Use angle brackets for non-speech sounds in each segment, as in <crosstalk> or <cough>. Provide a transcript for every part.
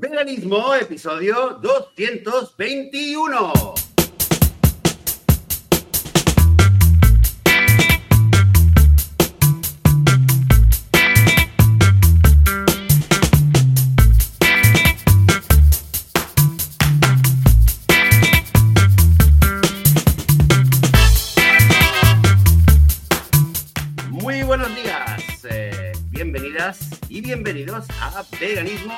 Veganismo, episodio 221. Muy buenos días, eh, bienvenidas y bienvenidos a Veganismo,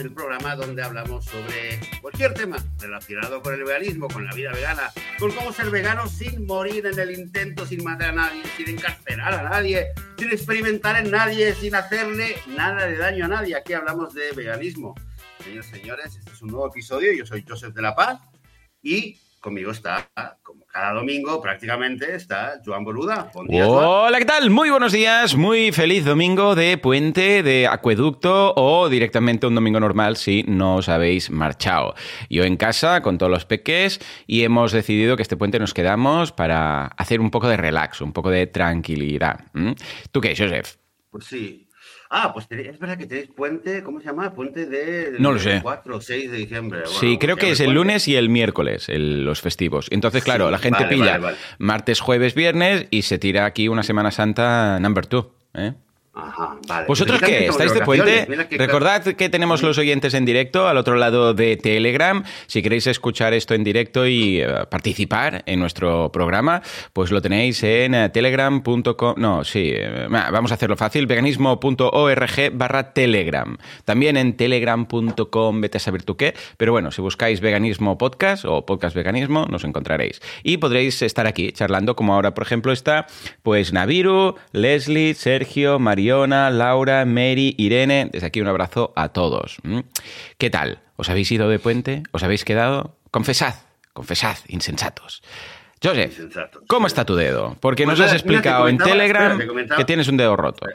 el programa donde hablamos sobre cualquier tema relacionado con el veganismo, con la vida vegana, con cómo ser vegano sin morir en el intento, sin matar a nadie, sin encarcelar a nadie, sin experimentar en nadie, sin hacerle nada de daño a nadie. Aquí hablamos de veganismo. Señores, señores, este es un nuevo episodio. Yo soy Joseph de la Paz y conmigo está, cada domingo prácticamente, está Joan Boluda. Buen día, Joan. Hola, ¿qué tal? Muy buenos días, muy feliz domingo de puente, de acueducto o directamente un domingo normal si no os habéis marchado. Yo en casa con todos los peques y hemos decidido que este puente nos quedamos para hacer un poco de relax, un poco de tranquilidad. ¿Tú qué, Joseph? Pues sí. Ah, pues es verdad que tenéis puente, ¿cómo se llama? Puente de No lo sé. 4 o 6 de diciembre. Bueno, sí, creo que es el lunes y el miércoles, el- los festivos. Entonces, claro, Sí, la gente vale, pilla vale, vale. martes, jueves, viernes y se tira aquí una Semana Santa number two. ¿eh? Ajá, vale. ¿Vosotros qué? ¿Estáis de puente? que- Recordad que tenemos los oyentes en directo al otro lado de Telegram. Si queréis escuchar esto en directo y eh, participar en nuestro programa, pues lo tenéis en eh, telegram.com. No, sí, eh, va, vamos a hacerlo fácil. veganismo.org barra telegram. También en telegram.com, vete a saber tú qué. Pero bueno, si buscáis veganismo podcast o podcast veganismo, nos encontraréis. Y podréis estar aquí charlando, como ahora, por ejemplo, está pues Naviru, Leslie, Sergio, Mariona, Laura, Mary, Irene. Desde aquí un abrazo a todos. ¿Qué tal? ¿Os habéis ido de puente? ¿Os habéis quedado? Confesad, confesad, insensatos. Joseph, Insensatos. ¿cómo está tu dedo? Porque Pues nos has te explicado en Telegram espera, te comentaba- que tienes un dedo roto.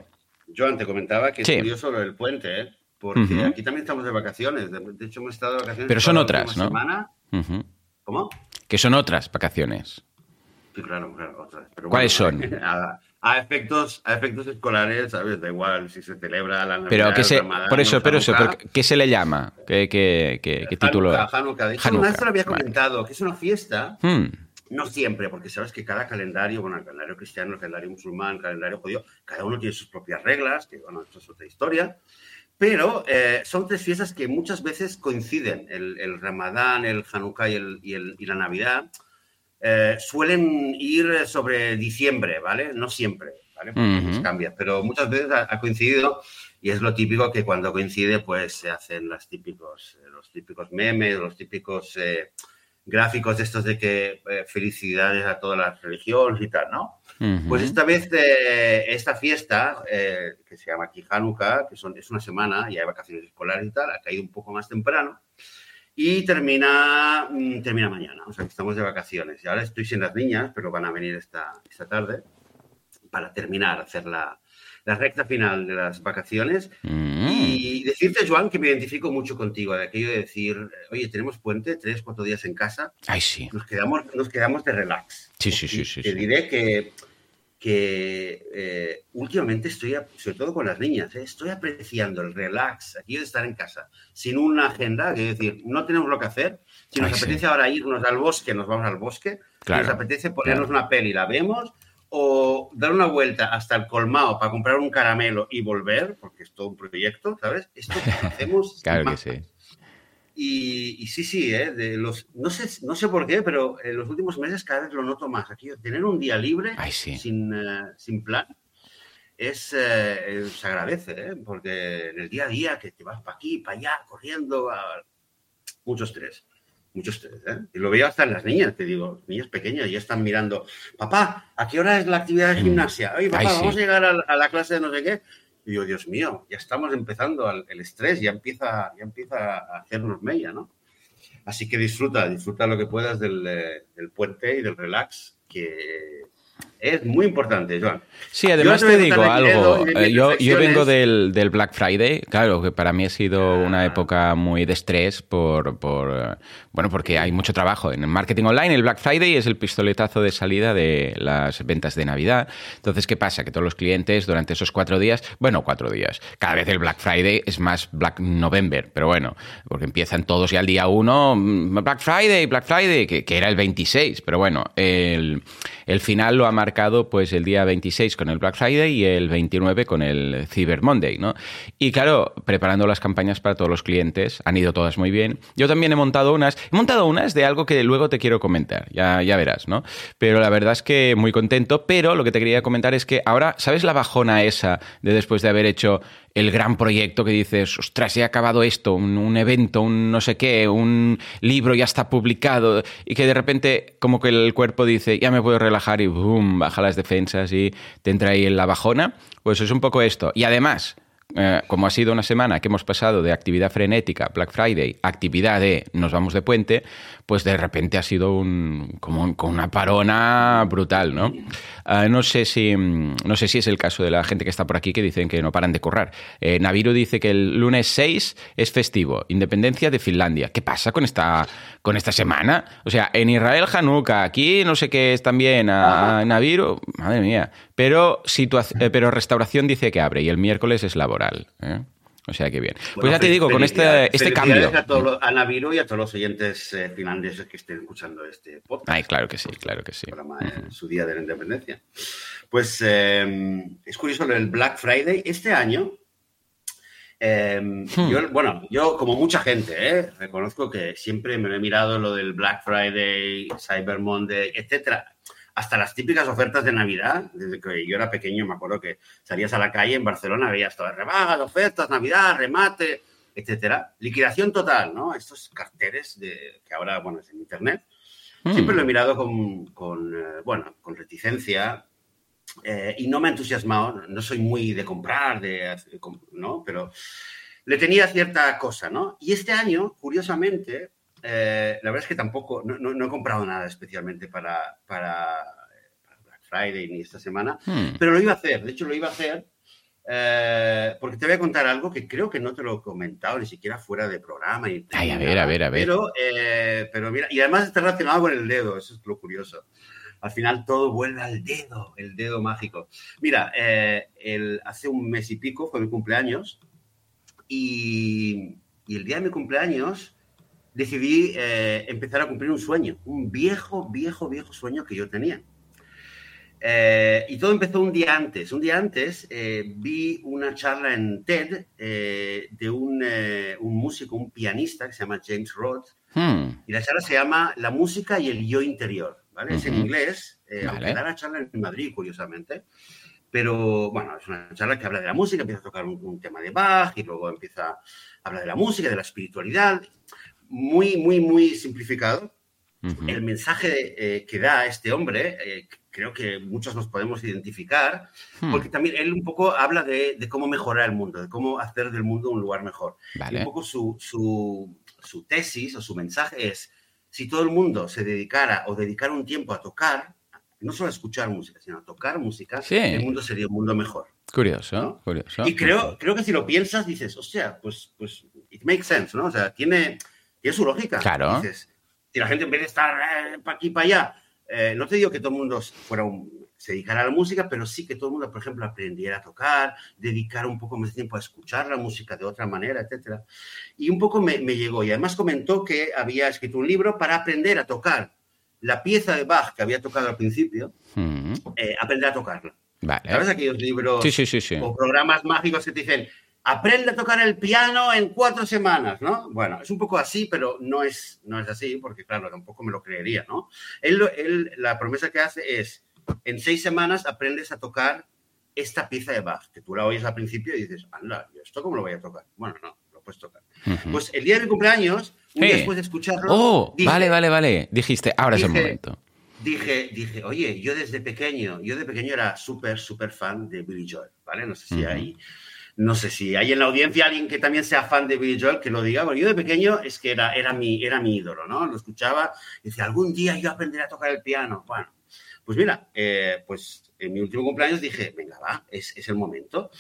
Joan, te comentaba que Sí. curioso lo del puente, ¿eh? Porque aquí también estamos de vacaciones. De, hecho, hemos estado de vacaciones. Pero son otras, ¿no? semana. ¿Cómo? Que son otras vacaciones. Sí, claro, claro, otras. Pero ¿Cuáles bueno, son? <laughs> A, a efectos, a efectos escolares, ¿sabes? Da igual si se celebra la Navidad, Pero, ¿qué el se, Ramadán, por eso, pero eso, Hanukkah. ¿por ¿qué se le llama? ¿Qué, qué- qué- qué título? Hanukkah. De hecho, Hanukkah, una vez te lo había vale. comentado, que es una fiesta, Hmm, no siempre, porque sabes que cada calendario, bueno, el calendario cristiano, el calendario musulmán, el calendario judío, cada uno tiene sus propias reglas, que bueno, esto es otra historia. Pero eh, son tres fiestas que muchas veces coinciden. El, el Ramadán, el Hanukkah y, el- y el- y la Navidad eh, suelen ir sobre diciembre, ¿vale? No siempre, ¿vale? Porque Ujú. les cambia, pero muchas veces ha, ha coincidido y es lo típico que cuando coincide, pues se hacen las típicos, eh, los típicos memes, los típicos eh, gráficos de estos de que eh, felicidades a todas las religiones y tal, ¿no? ujú. Pues esta vez, eh, esta fiesta, eh, que se llama aquí Hanukkah, que son, es una semana y hay vacaciones escolares y tal, ha caído un poco más temprano y termina, mm, termina mañana. O sea, que estamos de vacaciones. Y ahora estoy sin las niñas, pero van a venir esta, esta tarde para terminar, hacer la, la recta final de las vacaciones. Mm. Y decirte, Joan, que me identifico mucho contigo, de aquello de decir, oye, tenemos puente, tres, cuatro días en casa, Ay, sí. nos quedamos, nos quedamos de relax. Sí, sí, sí, sí, Te sí. diré que, que eh, últimamente estoy, sobre todo con las niñas, ¿eh? estoy apreciando el relax, aquí de estar en casa, sin una agenda, es decir, no tenemos lo que hacer. Si nos Ay, sí. apetece ahora irnos al bosque, nos vamos al bosque. Claro, Si nos apetece ponernos claro. una peli, la vemos. O dar una vuelta hasta el colmado para comprar un caramelo y volver, porque es todo un proyecto, ¿sabes? Esto lo hacemos. <laughs> Claro que sí. Y, y sí, sí, ¿eh? de los, no, sé, no sé por qué, pero en los últimos meses cada vez lo noto más. Aquí, tener un día libre, Ay, sí. sin, eh, sin plan, es, eh, eh, se agradece, ¿eh? porque en el día a día que te vas para aquí, para allá, corriendo, a- mucho estrés. Mucho estrés, ¿eh? Y lo veo hasta en las niñas, te digo, niñas pequeñas ya están mirando, papá, ¿a qué hora es la actividad de gimnasia? Oye, papá, Ay, sí. vamos a llegar a la clase de no sé qué. Y digo, Dios mío, ya estamos empezando el estrés, ya empieza, ya empieza a hacernos mella, ¿no? Así que disfruta, disfruta lo que puedas del, eh, del puente y del relax, que Es muy importante, Joan. Sí, además te digo algo. Eh, yo, yo, vengo del, del, Black Friday, claro, que para mí ha sido una ah. época muy de estrés por, por, bueno, porque hay mucho trabajo en el marketing online. El Black Friday es el pistoletazo de salida de las ventas de Navidad. Entonces, ¿qué pasa? Que todos los clientes durante esos cuatro días, bueno, cuatro días, cada vez el Black Friday es más Black November, pero bueno, porque empiezan todos ya el día uno, mm, Black Friday, Black Friday, que, que era el 26, pero bueno, el, el final lo ha marcado pues el día 26 con el Black Friday y el 29 con el Cyber Monday, ¿no? Y claro, preparando las campañas para todos los clientes, han ido todas muy bien. Yo también he montado unas, he montado unas de algo que luego te quiero comentar, ya, ya verás, ¿no? Pero la verdad es que muy contento, pero lo que te quería comentar es que ahora, ¿sabes la bajona esa de después de haber hecho el gran proyecto que dices, ostras, he acabado esto, un, evento, un no sé qué, un libro ya está publicado, y que de repente como que el cuerpo dice, ya me puedo relajar y boom, baja las defensas y te entra ahí en la bajona, pues es un poco esto. Y además, eh, como ha sido una semana que hemos pasado de actividad frenética, Black Friday, actividad de nos vamos de puente, pues de repente ha sido un, como con una parona brutal, ¿no? Ah, no, sé si, no sé si es el caso de la gente que está por aquí que dicen que no paran de currar. Eh, Naviru dice que el lunes 6 es festivo, independencia de Finlandia. ¿Qué pasa con esta, con esta semana? O sea, en Israel Hanukkah, aquí no sé qué es también a, Naviru, madre mía. Pero, eh, pero restauración dice que abre y el miércoles es laboral. ¿eh? O sea que bien. Pues ya te digo, con este, este cambio. A, a Naviru y a todos los oyentes eh, finlandeses que estén escuchando este podcast. Ay, claro que sí, claro que sí. En su día de la independencia. Pues em, es curioso el Black Friday. Este año, em, hmm. yo, bueno, yo como mucha gente, eh, reconozco que siempre me he mirado lo del Black Friday, Cyber Monday, etcétera hasta las típicas ofertas de Navidad. Desde que yo era pequeño me acuerdo que salías a la calle en Barcelona, veías todas rebajas, ofertas, Navidad, remate, etcétera. Liquidación total, ¿no? Estos carteles de, que ahora, bueno, es en Internet. Hmm. Siempre lo he mirado con, eh, bueno, con reticencia eh, y no me ha entusiasmado. No soy muy de comprar, de, ¿no? Pero le tenía cierta cosa, ¿no? Y este año, curiosamente, eh, la verdad es que tampoco, no, he comprado nada especialmente para, para, Black Friday ni esta semana, hmm. pero lo iba a hacer, de hecho lo iba a hacer eh, porque te voy a contar algo que creo que no te lo he comentado ni siquiera fuera de programa. Y Ay, a ver, a ver, a ver. Pero, eh, pero mira, y además está relacionado con el dedo, eso es lo curioso. Al final todo vuelve al dedo, el dedo mágico. Mira, el, hace un mes y pico fue mi cumpleaños y, y el día de mi cumpleaños decidí eh, empezar a cumplir un sueño, un viejo, viejo, viejo sueño que yo tenía. Eh, y todo empezó un día antes. Un día antes eh, vi una charla en TED de un, un, músico, un pianista que se llama James Roth. Hmm. Y la charla se llama La música y el yo interior. ¿vale? Es en inglés, aunque da la charla en Madrid, curiosamente. Pero bueno, es una charla que habla de la música, empieza a tocar un, un tema de Bach y luego empieza a hablar de la música, de la espiritualidad muy, muy, muy simplificado. El mensaje eh, que da este hombre, eh, creo que muchos nos podemos identificar, hmm. porque también él un poco habla de, cómo mejorar el mundo, de cómo hacer del mundo un lugar mejor. un poco su, su, su, tesis o su mensaje es, si todo el mundo se dedicara o dedicara un tiempo a tocar, no solo a escuchar música, sino a tocar música, el mundo sería un mundo mejor. Curioso, curioso. Y creo, creo que si lo piensas, dices, o sea, pues, pues, it makes sense, ¿no? O sea, tiene tiene su lógica. Claro. si la gente en vez de estar eh, para aquí para allá, eh, no te digo que todo el mundo fuera se dedicara a la música, pero sí que todo el mundo, por ejemplo, aprendiera a tocar, dedicar un poco más de tiempo a escuchar la música de otra manera, etc. Y un poco me, llegó. Y además comentó que había escrito un libro para aprender a tocar la pieza de Bach que había tocado al principio, mm. eh, aprender a tocarla. Vale. ¿Sabes aquellos libros o programas mágicos que te dicen, aprende a tocar el piano en cuatro semanas, ¿no? Bueno, es un poco así, pero no es, no es así, porque claro, tampoco me lo creería, ¿no? Él, la promesa que hace es, en seis semanas aprendes a tocar esta pieza de Bach, que tú la oyes al principio y dices, anda, ¿esto cómo lo voy a tocar? Bueno, no, lo puedes tocar. Pues el día de mi cumpleaños, un día después de escucharlo... Oh, vale, vale, vale. Dijiste, ahora es el momento. Dije, dije, oye, yo desde pequeño, yo de pequeño era súper, súper fan de Billy Joel, ¿vale? No sé si hay no sé si hay en la audiencia alguien que también sea fan de Billy Joel que lo diga. Bueno, yo de pequeño es que era, era, mi, era mi ídolo, ¿no? Lo escuchaba y decía, algún día yo aprenderé a tocar el piano. Bueno, Pues mira, eh, pues en mi último cumpleaños dije, venga, va, es, es el momento.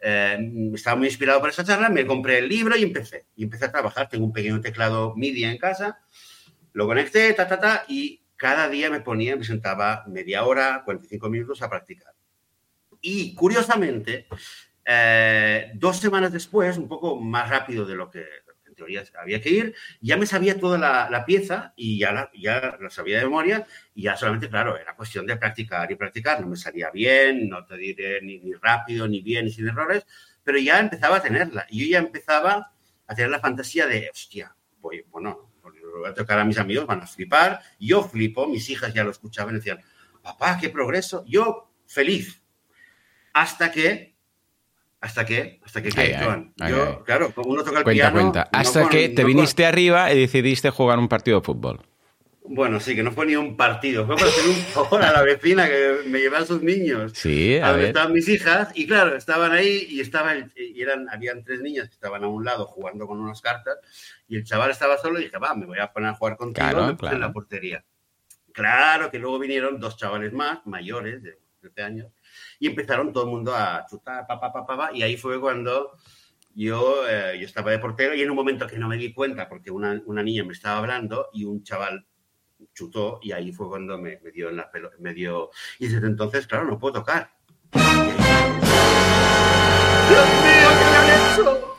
Eh, estaba muy inspirado por esa charla, me compré el libro y empecé. Y empecé a trabajar. Tengo un pequeño teclado MIDI en casa, lo conecté, ta, ta, ta, y cada día me ponía, me sentaba media hora, 45 minutos a practicar. Y curiosamente, eh, dos semanas después, un poco más rápido de lo que en teoría había que ir, ya me sabía toda la, la pieza y ya la, ya la sabía de memoria y ya solamente, claro, era cuestión de practicar y practicar. No me salía bien, no te diré ni, ni rápido, ni bien, ni sin errores, pero ya empezaba a tenerla. Y yo ya empezaba a tener la fantasía de, hostia, voy, bueno, lo voy a tocar a mis amigos, van a flipar. Yo flipo, mis hijas ya lo escuchaban y decían, papá, qué progreso. Yo feliz. Hasta que hasta que, hasta que, Ay, ¿qué, ay, yo, claro, como uno toca el Cuenta, piano. cuenta. no Hasta con- que te no con- viniste arriba y decidiste jugar un partido de fútbol. Bueno, sí, que no fue ni un partido, fue para hacer un favor a la vecina que me llevaba a sus niños. Sí, a ver. estaban mis hijas y claro, estaban ahí y estaba el- y eran habían tres niñas que estaban a un lado jugando con unas cartas y el chaval estaba solo y dije, va, me voy a poner a jugar contigo Claro, me puse claro. en la portería. Claro que luego vinieron dos chavales más, mayores, de 13 años, y empezaron todo el mundo a chutar, pa, pa, pa, pa, y ahí fue cuando yo, eh, yo estaba de portero y en un momento que no me di cuenta porque una, una niña me estaba hablando y un chaval chutó y ahí fue cuando me, me dio en la pelo, me dio y desde entonces claro no puedo tocar. Dios mío qué me han hecho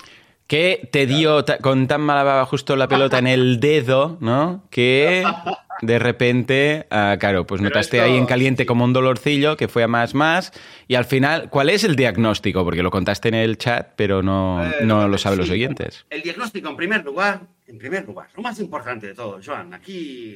Que te dio con tan mala baba justo la pelota en el <laughs> dedo, ¿no? Que de repente, ah, claro, pues Pero notaste esto- ahí en caliente como un dolorcillo que fue a más más. Y al final, ¿cuál es el diagnóstico? Porque lo contaste en el chat, pero no, Eh, no lo saben los oyentes. el diagnóstico en primer lugar en primer lugar lo más importante de todo Joan aquí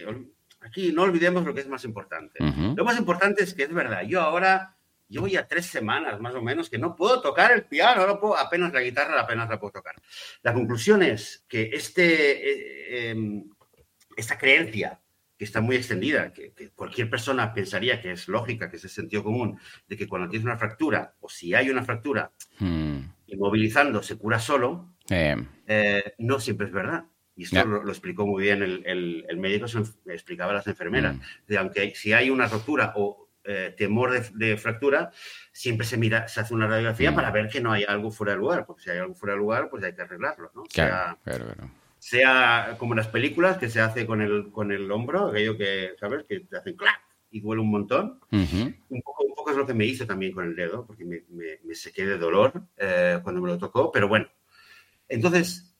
aquí no olvidemos lo que es más importante. Lo más importante es que es verdad, yo ahora llevo ya tres semanas más o menos que no puedo tocar el piano, no puedo, apenas la guitarra apenas la puedo tocar. La conclusión es que este, eh, eh, esta creencia que está muy extendida, que, que cualquier persona pensaría que es lógica, que es el sentido común, de que cuando tienes una fractura o si hay una fractura, Mm, inmovilizando se cura solo, eh, eh, no siempre es verdad. Y esto Ya. lo, lo explicó muy bien el, el- el médico, se explicaba a las enfermeras. Mm. De, aunque si hay una rotura o eh, temor de, de fractura, siempre se mira, se hace una radiografía Mm. para ver que no hay algo fuera de lugar. Porque si hay algo fuera de lugar, pues hay que arreglarlo. ¿no? claro, Sea, claro, claro. sea como en las películas que se hace con el, con el hombro, aquello que, ¿sabes? Que te hacen clac y duele un montón. Un poco, un poco es lo que me hizo también con el dedo, porque me, me, me sequé de dolor eh, cuando me lo tocó, pero bueno. Entonces,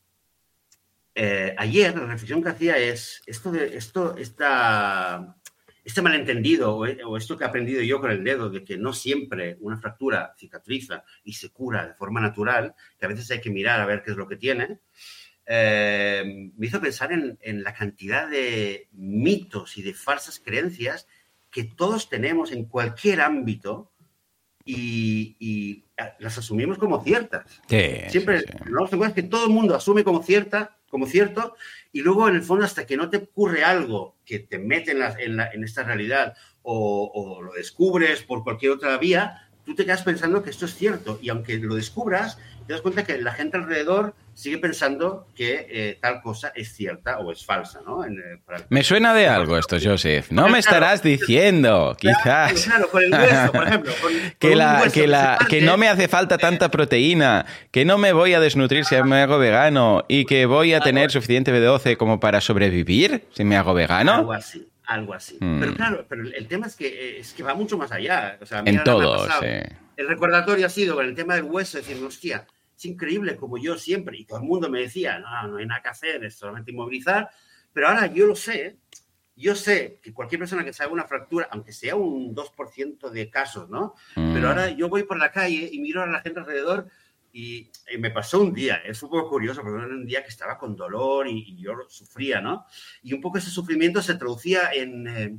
eh, ayer la reflexión que hacía es, esto de, esto, esta, este malentendido o, o esto que he aprendido yo con el dedo, de que no siempre una fractura cicatriza y se cura de forma natural, que a veces hay que mirar a ver qué es lo que tiene, eh, me hizo pensar en, en la cantidad de mitos y de falsas creencias que todos tenemos en cualquier ámbito y, y las asumimos como ciertas. Sí, Siempre, sí, sí. ¿no? ¿Te acuerdas que todo el mundo asume como cierta, como cierto, y luego en el fondo hasta que no te ocurre algo que te mete en, en la- en esta realidad o, o lo descubres por cualquier otra vía, tú te quedas pensando que esto es cierto y aunque lo descubras, te das cuenta que la gente alrededor sigue pensando que eh, tal cosa es cierta o es falsa, ¿no? En, eh, para- Me suena de algo esto, Joseph. No me estarás diciendo, quizás. Claro, con el hueso, por ejemplo. con- con Que, la, hueso que, la, parte, que no me hace falta tanta proteína, que no me voy a desnutrir si me hago vegano y que voy a tener suficiente B12 como para sobrevivir si me hago Algo vegano. así, algo así. Mm. Pero claro, pero el tema es que, eh, es que va mucho más allá. O sea, En todo, sí. El recordatorio ha sido con el tema del hueso, decir, hostia, es increíble como yo siempre, y todo el mundo me decía, no, no hay nada que hacer, es solamente inmovilizar, pero ahora yo lo sé, yo sé que cualquier persona que se haga una fractura, aunque sea un 2% de casos, ¿no? Mm. Pero ahora yo voy por la calle y miro a la gente alrededor y, y me pasó un día, es un poco curioso, porque era un día que estaba con dolor y, y yo sufría, ¿no? Y un poco ese sufrimiento se traducía en... eh,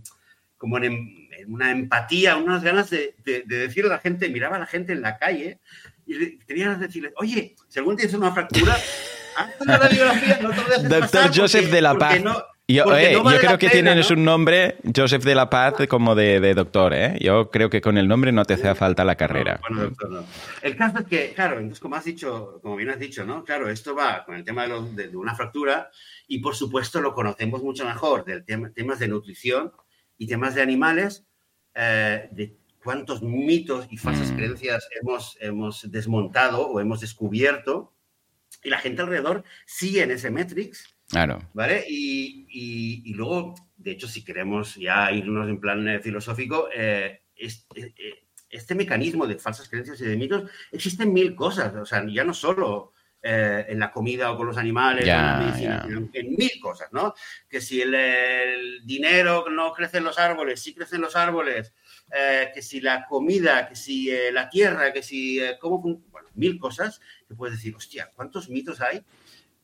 como en, en una empatía, unas ganas de, de, de decirle a la gente, miraba a la gente en la calle y tenía ganas de decirle, oye, si algún día tienes una fractura, <laughs> una radiografía, no te lo dejes Doctor pasar Joseph porque- de la Paz. no- yo eh, no vale yo creo que pena, tienes ¿no? un nombre, Joseph de la Paz, como de, de doctor, ¿eh? Yo creo que con el nombre no te hace falta la carrera. No, bueno, doctor, no. El caso es que, claro, entonces como has dicho, como bien has dicho, ¿no? Claro, esto va con el tema de, los- de- de una fractura y por supuesto lo conocemos mucho mejor del tema, temas de nutrición y temas de animales, eh, de cuántos mitos y falsas Mm. creencias hemos, hemos desmontado o hemos descubierto y la gente alrededor sigue en ese Matrix, Claro. ¿vale? Y, y- y luego, de hecho, si queremos ya irnos en plan eh, filosófico, eh, este, eh, este mecanismo de falsas creencias y de mitos existen mil cosas, o sea, ya no solo eh, en la comida o con los animales, Ya, o en la medicina, en, en mil cosas, ¿no? Que si el, el dinero no crece en los árboles, sí crece en los árboles, eh, que si la comida, que si eh, la tierra, que si bueno, mil cosas que puedes decir, hostia, ¿cuántos mitos hay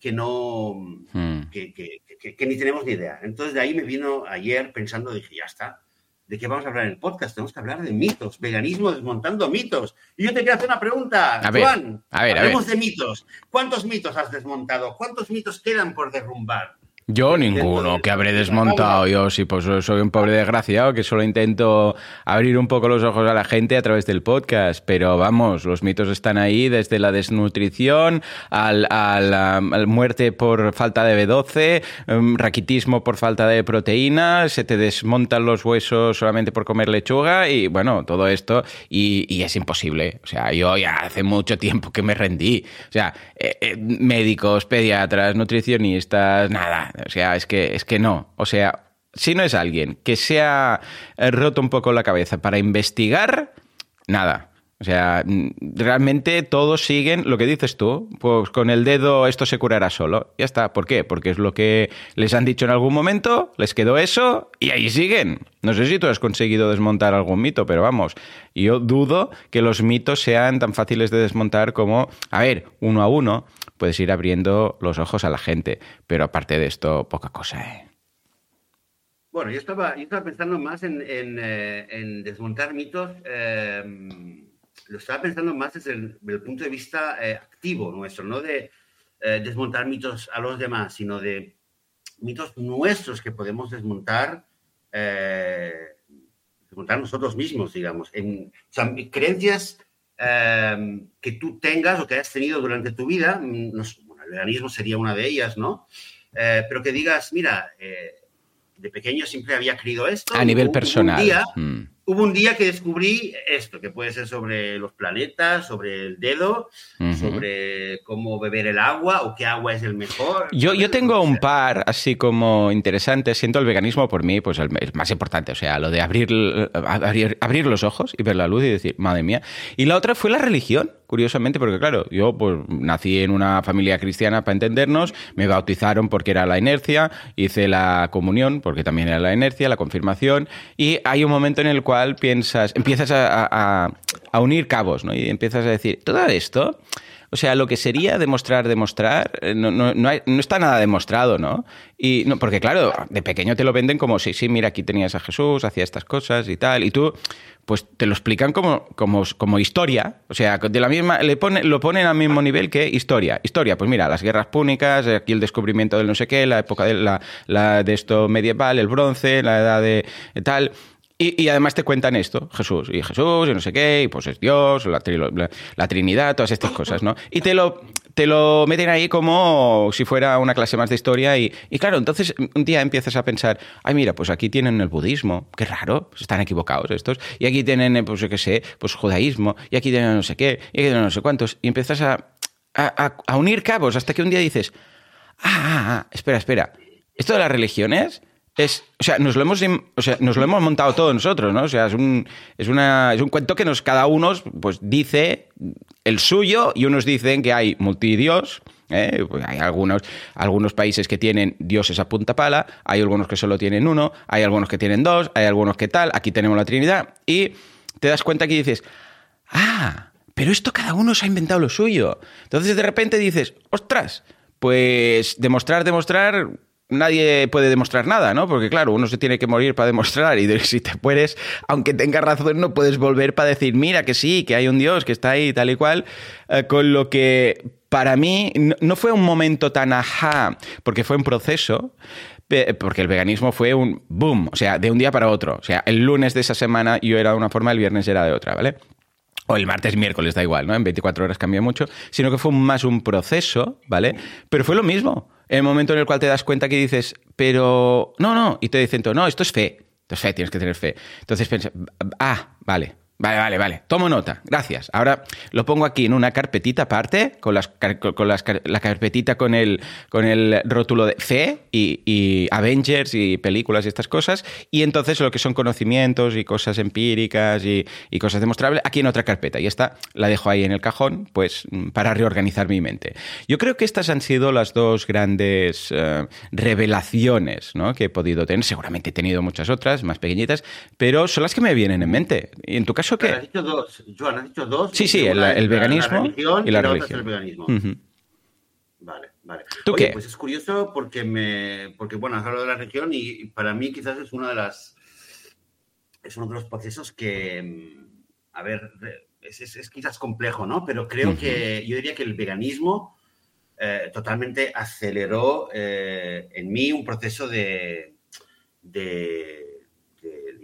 que no, Mm. que, que- que- que ni tenemos ni idea? Entonces de ahí me vino ayer pensando, dije, ya está, ¿de qué vamos a hablar en el podcast? Tenemos que hablar de mitos, veganismo desmontando mitos. Y yo te quiero hacer una pregunta, A ver, Juan. a ver, a hablemos de mitos. ¿Cuántos mitos has desmontado? ¿Cuántos mitos quedan por derrumbar? Yo ninguno que habré desmontado. Yo sí, pues soy un pobre desgraciado que solo intento abrir un poco los ojos a la gente a través del podcast. Pero vamos, los mitos están ahí desde la desnutrición al, al muerte por falta de B12, em, raquitismo por falta de proteína, se te desmontan los huesos solamente por comer lechuga y bueno, todo esto. Y, y es imposible. O sea, yo ya hace mucho tiempo que me rendí. O sea, eh, eh, médicos, pediatras, nutricionistas, nada. O sea, es que, es que no. O sea, si no es alguien que se ha eh, roto un poco la cabeza para investigar, nada. O sea, realmente todos siguen lo que dices tú, pues con el dedo esto se curará solo. Ya está. ¿Por qué? Porque es lo que les han dicho en algún momento, les quedó eso y ahí siguen. No sé si tú has conseguido desmontar algún mito, pero vamos, yo dudo que los mitos sean tan fáciles de desmontar como, a ver, uno a uno, puedes ir abriendo los ojos a la gente, pero aparte de esto, poca cosa, ¿eh? Bueno, yo estaba, yo estaba pensando más en, en, eh, desmontar mitos. eh, lo estaba pensando más desde el, del punto de vista eh, activo nuestro, no de eh, desmontar mitos a los demás, sino de mitos nuestros que podemos desmontar, eh, desmontar nosotros mismos, digamos. En, o sea, creencias eh, que tú tengas o que hayas tenido durante tu vida, mm, no sé, bueno, el veganismo sería una de ellas, ¿no? Eh, pero que digas, mira, eh, de pequeño siempre había creído esto. A nivel hubo personal. Un día, Mm. Hubo un día que descubrí esto, que puede ser sobre los planetas, sobre el dedo, sobre cómo beber el agua o qué agua es el mejor. Yo, yo tengo No un sé. par así como interesantes. Siento el veganismo por mí, pues el, el más importante. O sea, lo de abrir, abrir, abrir los ojos y ver la luz y decir, madre mía. Y la otra fue la religión, curiosamente, porque claro, yo pues nací en una familia cristiana para entendernos, me bautizaron porque era la inercia, hice la comunión porque también era la inercia, la confirmación, y hay un momento en el cual piensas, empiezas a, a- a unir cabos, ¿no? Y empiezas a decir, todo esto. O sea, lo que sería demostrar, demostrar, eh, no, no, no, hay- no está nada demostrado, ¿no? Y no, porque claro, de pequeño te lo venden como, sí, sí, mira, aquí tenías a Jesús, hacía estas cosas y tal, y tú, pues te lo explican como, como, como historia, o sea, de la misma, le pone, lo ponen al mismo nivel que historia. Historia, pues mira, las guerras púnicas, aquí el descubrimiento del no sé qué, la época de, la, la de esto medieval, el bronce, la edad de tal... Y, además te cuentan esto, Jesús, y Jesús, y no sé qué, y pues es Dios, la, Trinidad, todas estas cosas, ¿no? Y te lo, te lo meten ahí como si fuera una clase más de historia, y, y claro, entonces un día empiezas a pensar, ay, mira, pues aquí tienen el budismo, qué raro, pues están equivocados estos, y aquí tienen, eh, pues yo qué sé, pues judaísmo, y aquí tienen no sé qué, y aquí tienen no sé cuántos, y empiezas a, a- a unir cabos hasta que un día dices, ah, ah, ah, espera, espera, esto de las religiones es, o sea, nos lo hemos, o sea, nos lo hemos montado todos nosotros, ¿no? O sea, es un, es una, es un cuento que nos cada uno, pues, dice el suyo y unos dicen que hay multidios. ¿eh? Pues hay algunos, algunos países que tienen dioses a punta pala, hay algunos que solo tienen uno, hay algunos que tienen dos, hay algunos que tal, aquí tenemos la Trinidad y te das cuenta que dices, ah, pero esto cada uno se ha inventado lo suyo. Entonces de repente dices, ostras, pues demostrar, demostrar, nadie puede demostrar nada, ¿no? Porque claro, uno se tiene que morir para demostrar y <laughs> si te puedes, aunque tengas razón, no puedes volver para decir, mira que sí, que hay un Dios que está ahí tal y cual, eh, con lo que para mí no, fue un momento tan ajá, porque fue un proceso, porque el veganismo fue un boom, o sea, de un día para otro. O sea, el lunes de esa semana yo era de una forma, el viernes era de otra, ¿vale? o el martes, miércoles, da igual, ¿no? En 24 horas cambia mucho, sino que fue más un proceso, ¿vale? Pero fue lo mismo. El momento en el cual te das cuenta que dices, pero no, no, y te dicen no, esto es fe. Entonces, fe, tienes que tener fe. Entonces pensé, ah, vale, Vale, vale, vale. Tomo nota. Gracias. Ahora lo pongo aquí en una carpetita aparte, con, las, con las, la carpetita con el, con el rótulo de fe y, Avengers y películas y estas cosas. Y entonces lo que son conocimientos y cosas empíricas y, cosas demostrables, aquí en otra carpeta. Y esta la dejo ahí en el cajón, pues para reorganizar mi mente. Yo creo que estas han sido las dos grandes eh, revelaciones ¿no? que he podido tener. Seguramente he tenido muchas otras, más pequeñitas, pero son las que me vienen en mente. Y en tu caso eso Has dicho dos, Joan, has dicho dos. Sí, sí, el, veganismo y la, religión. el veganismo. Vale, vale. ¿Tú qué? Pues es curioso porque me, porque bueno, has hablado de la religión y para mí quizás es una de las, es uno de los procesos que, a ver, es, quizás complejo, ¿no? Pero creo que yo diría que el veganismo eh, totalmente aceleró eh, en mí un proceso de, de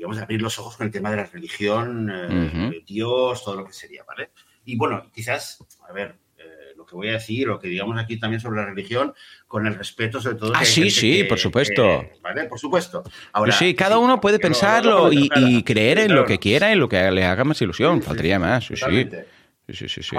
digamos, abrir los ojos con el tema de la religión, eh, Dios, todo lo que sería, ¿vale? Y bueno, quizás, a ver, eh, lo que voy a decir, lo que digamos aquí también sobre la religión, con el respeto sobre todo. Ah, sí, sí, por supuesto. ¿Vale? Por supuesto. Ahora, sí, cada uno puede pensarlo y, creer en lo que quiera, en lo que le haga más ilusión, faltaría más, sí, sí. Sí, sí, sí.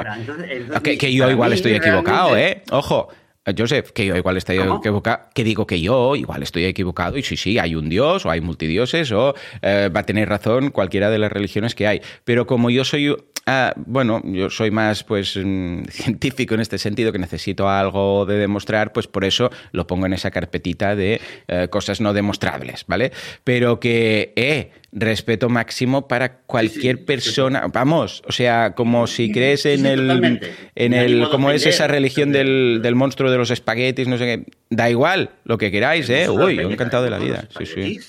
que, yo igual estoy equivocado, ¿eh? Ojo, Joseph, que yo igual estoy equivocado, que digo que yo igual estoy equivocado y sí, sí, hay un dios o hay multidioses o eh, va a tener razón cualquiera de las religiones que hay. Pero como yo soy, ah, bueno, yo soy más pues mm, <laughs> científico en este sentido, que necesito algo de demostrar, pues por eso lo pongo en esa carpetita de eh, cosas no demostrables, ¿vale? Pero que, eh, respeto máximo para cualquier persona. Vamos, o sea, como si crees en el. En el como es esa religión del, del, monstruo de los espaguetis, no sé qué. Da igual, lo que queráis, ¿eh? Uy, yo encantado de la vida. Sí, sí.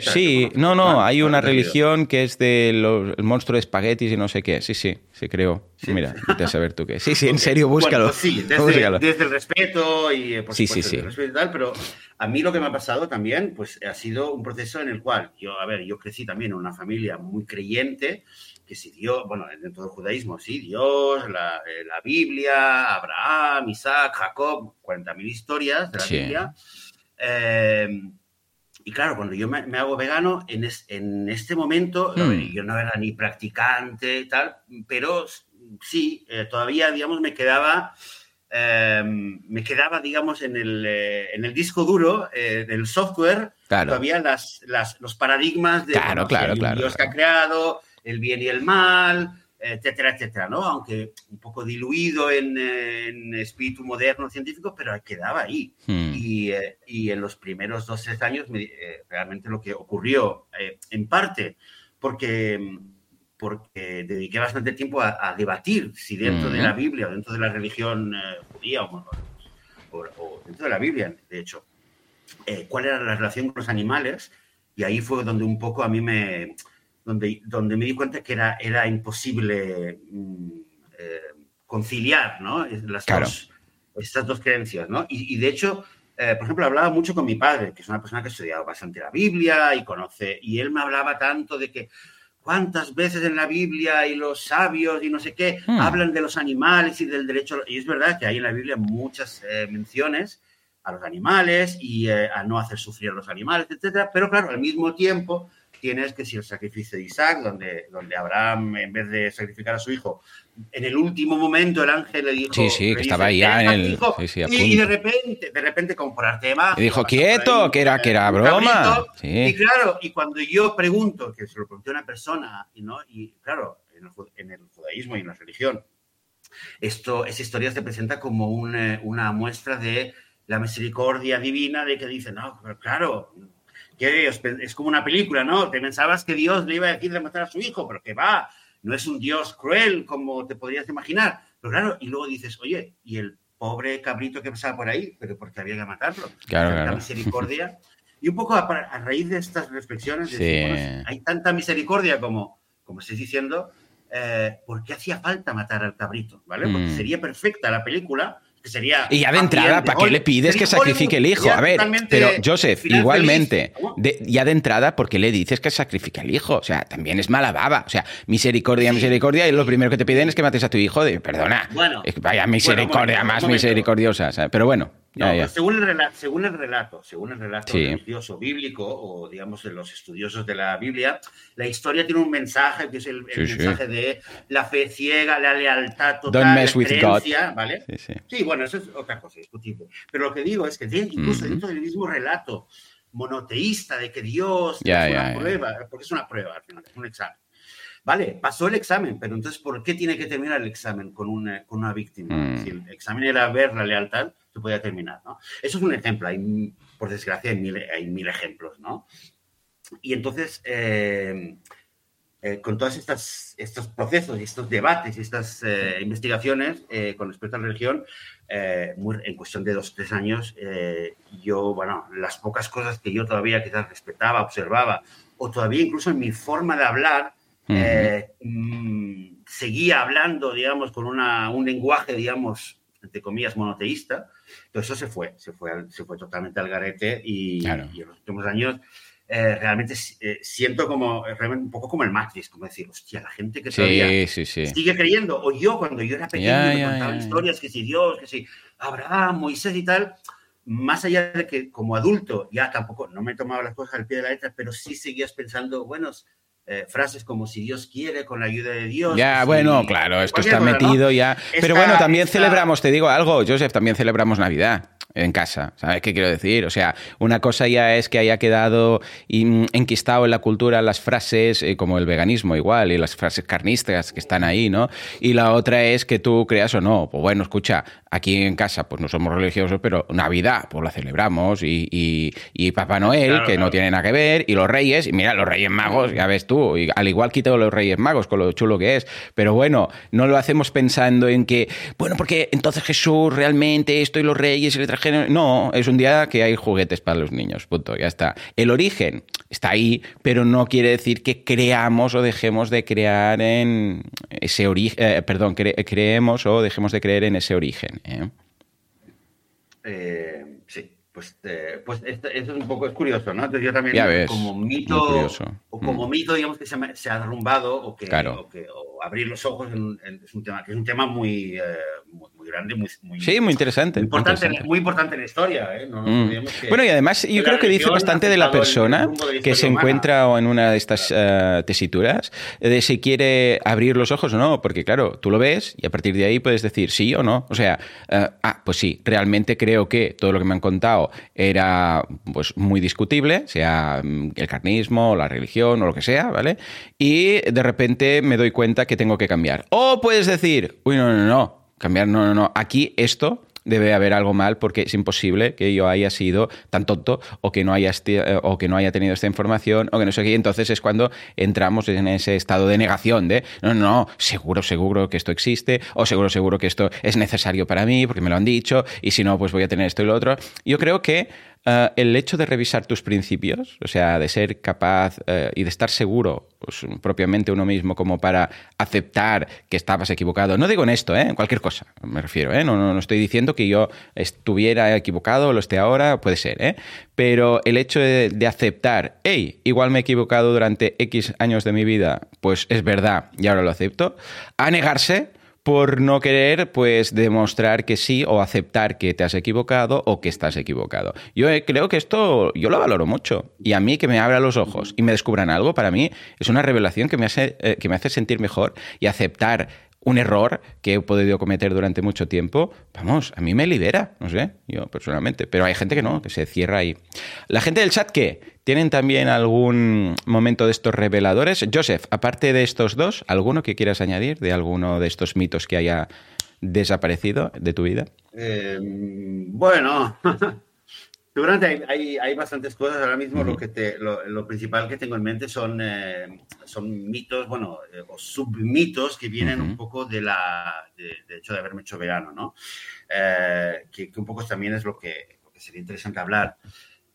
Sí, no, no, hay una religión que es del monstruo de espaguetis y no sé qué. Sí, sí, sí, creo. Mira, vete a saber tú qué. Sí, sí, en serio, búscalo. Pues sí, desde, el respeto y eh, por sí, sí, sí. El respeto y tal, pero a mí lo que me ha pasado también, pues ha sido un proceso en el cual yo, a ver, yo crecí también en una familia muy creyente, que si Dios, bueno, dentro del judaísmo, sí, Dios, la, eh, Biblia, Abraham, Isaac, Jacob, 40.000 historias de la Biblia. Em, y claro, cuando yo me, hago vegano, en, en este momento, hmm. yo no era ni practicante tal, pero sí, eh, todavía, digamos, me quedaba Em, me quedaba, digamos, en el, eh, en el disco duro eh, del software, todavía las, las, los paradigmas de claro, claro, Dios que ha creado, el bien y el mal, etcétera, etcétera, ¿no? Aunque un poco diluido en, en espíritu moderno científico, pero quedaba ahí. Hmm. Y, eh, y, en los primeros dos, tres años, realmente lo que ocurrió, en parte, porque porque dediqué bastante tiempo a, debatir si dentro de la Biblia o dentro de la religión eh, judía o, dentro de la Biblia, de hecho, eh, cuál era la relación con los animales. Y ahí fue donde un poco a mí me, donde, donde me di cuenta que era, era imposible mm, eh, conciliar ¿no? Las dos, estas dos creencias. ¿no? Y, de hecho, por ejemplo, hablaba mucho con mi padre, que es una persona que ha estudiado bastante la Biblia y conoce, y él me hablaba tanto de que cuántas veces en la Biblia y los sabios y no sé qué hmm. hablan de los animales y del derecho. Y es verdad que hay en la Biblia muchas eh, menciones a los animales y eh, a no hacer sufrir a los animales, etcétera. Pero claro, al mismo tiempo tienes que si el sacrificio de Isaac, donde, donde Abraham, en vez de sacrificar a su hijo, en el último momento el ángel le dijo... Sí, sí, que estaba ahí ya en el... y, de repente, de repente, como por arte de magia... Y dijo, quieto, que era, que era broma. Y claro, y cuando yo pregunto, que se lo pregunté a una persona, ¿no? y claro, en el, judaísmo y en la religión, esto, esa historia se presenta como una muestra de la misericordia divina de que dice, no, claro, que es como una película, ¿no? Te pensabas que Dios le iba a decir de matar a su hijo, pero que va, no es un Dios cruel como te podrías imaginar. Pero claro, y luego dices, oye, y el pobre cabrito que pasaba por ahí, pero porque había que matarlo. Claro, La misericordia. Y un poco a, raíz de estas reflexiones, hay tanta misericordia como, como estáis diciendo, eh, ¿por qué hacía falta matar al cabrito? ¿Vale? Porque mm. sería perfecta la película sería y ya de entrada, ¿para qué le pides que sacrifique el hijo? A ver, pero Joseph, igualmente, ya de entrada, ¿por qué le dices que sacrifique el hijo? O sea, también es mala baba. O sea, misericordia, misericordia, y lo primero que te piden es que mates a tu hijo. De, perdona, vaya misericordia más misericordiosa. Pero bueno. Según, el relato, según el relato, según el relato religioso bíblico o digamos de los estudiosos de la Biblia, la historia tiene un mensaje que es el, mensaje de la fe ciega, la lealtad total, la creencia, ¿vale? Sí, bueno, eso es otra cosa discutible. Pero lo que digo es que incluso dentro del mismo relato monoteísta de que Dios es una prueba, porque es una prueba al final, es un examen. Vale, pasó el examen, pero entonces, ¿por qué tiene que terminar el examen con una, con una víctima? Mm. Si el examen era ver la lealtad, se podía terminar, ¿no? Eso es un ejemplo, hay, por desgracia hay mil, hay mil ejemplos, ¿no? Y entonces, eh, eh, con todos estos procesos y estos debates y estas eh, investigaciones con respecto a la religión, en cuestión de dos, tres años, yo, bueno, las pocas cosas que yo todavía quizás respetaba, observaba, o todavía incluso en mi forma de hablar, mm, seguía hablando, digamos, con una, un lenguaje, digamos, entre comillas, monoteísta, todo eso se fue, se fue, se fue totalmente al garete y, en los últimos años eh, realmente eh, siento como realmente un poco como el Matrix, como decir, hostia, la gente que todavía sigue creyendo, o yo cuando yo era pequeño me contaba historias que si Dios, que si Abraham, Moisés y tal, más allá de que como adulto ya tampoco, no me tomaba las cosas al pie de la letra, pero sí seguías pensando, bueno, eh, frases como si Dios quiere, con la ayuda de Dios. Ya, bueno, claro, esto está metido ya. Pero bueno, también celebramos, te digo algo, Joseph, también celebramos Navidad en casa. ¿Sabes qué quiero decir? O sea, una cosa ya es que haya quedado enquistado en la cultura las frases, eh, como el veganismo igual, y las frases carnistas que están ahí, ¿no? Y la otra es que tú creas o no. Pues bueno, escucha, aquí en casa pues no somos religiosos, pero Navidad pues la celebramos y, y, Papá Noel, que no tiene nada que ver, y los Reyes, y mira, los Reyes Magos, ya ves tú, y al igual quito los Reyes Magos con lo chulo que es, pero bueno, no lo hacemos pensando en que, bueno, porque entonces Jesús realmente esto y los Reyes y le no, es un día que hay juguetes para los niños, punto, ya está. El origen está ahí, pero no quiere decir que creamos o dejemos de crear en ese origen, eh, perdón, creemos o dejemos de creer en ese origen. ¿eh? Eh, pues, pues eso es un poco es curioso, ¿no? Entonces yo también como mito o como mm. mito, digamos que se, ha derrumbado o que, abrir los ojos es un tema que es un tema muy, grande, muy, sí, muy interesante. Muy importante, Muy importante en la historia. ¿eh? Mm. bueno, y además yo creo que dice bastante de la persona que se encuentra en una de estas eh, tesituras, de si quiere abrir los ojos o no, porque claro, tú lo ves y a partir de ahí puedes decir sí o no. O sea, eh, ah, pues sí, realmente creo que todo lo que me han contado era pues muy discutible, sea mm, el carnismo, la religión o lo que sea, ¿vale? Y de repente me doy cuenta que tengo que cambiar. O puedes decir, uy, no, no, no, Cambiar, no, no, no. Aquí esto debe haber algo mal porque es imposible que yo haya sido tan tonto o que no haya, eh, o que no haya tenido esta información o que no sé qué. Entonces es cuando entramos en ese estado de negación de, no, no, seguro, seguro que esto existe o seguro, seguro que esto es necesario para mí porque me lo han dicho y si no, pues voy a tener esto y lo otro. Yo creo que eh, el hecho de revisar tus principios, o sea, de ser capaz eh, y de estar seguro pues, propiamente uno mismo como para aceptar que estabas equivocado. No digo en esto, ¿eh? en cualquier cosa, me refiero. ¿eh? No, no, estoy diciendo que yo estuviera equivocado lo esté ahora, puede ser. ¿eh? Pero el hecho de, de aceptar, hey, igual me he equivocado durante X años de mi vida, pues es verdad y ahora lo acepto. A negarse por no querer pues demostrar que sí o aceptar que te has equivocado o que estás equivocado. Yo eh, creo que esto yo lo valoro mucho y a mí que me abra los ojos y me descubran algo para mí es una revelación que me hace eh, que me hace sentir mejor y aceptar un error que he podido cometer durante mucho tiempo, vamos, a mí me libera, no sé, yo personalmente, pero hay gente que no, que se cierra ahí. La gente del chat, ¿qué? ¿Tienen también algún momento de estos reveladores? Joseph, aparte de estos dos, ¿alguno que quieras añadir de alguno de estos mitos que haya desaparecido de tu vida? Eh, bueno, <laughs> Seguramente hay, hay, bastantes cosas. Ahora mismo lo, que te, lo, principal que tengo en mente son, eh, son mitos, bueno, eh, o submitos que vienen un poco de la, de, hecho de haberme hecho vegano, ¿no? Eh, que, un poco también es lo que, sería interesante hablar.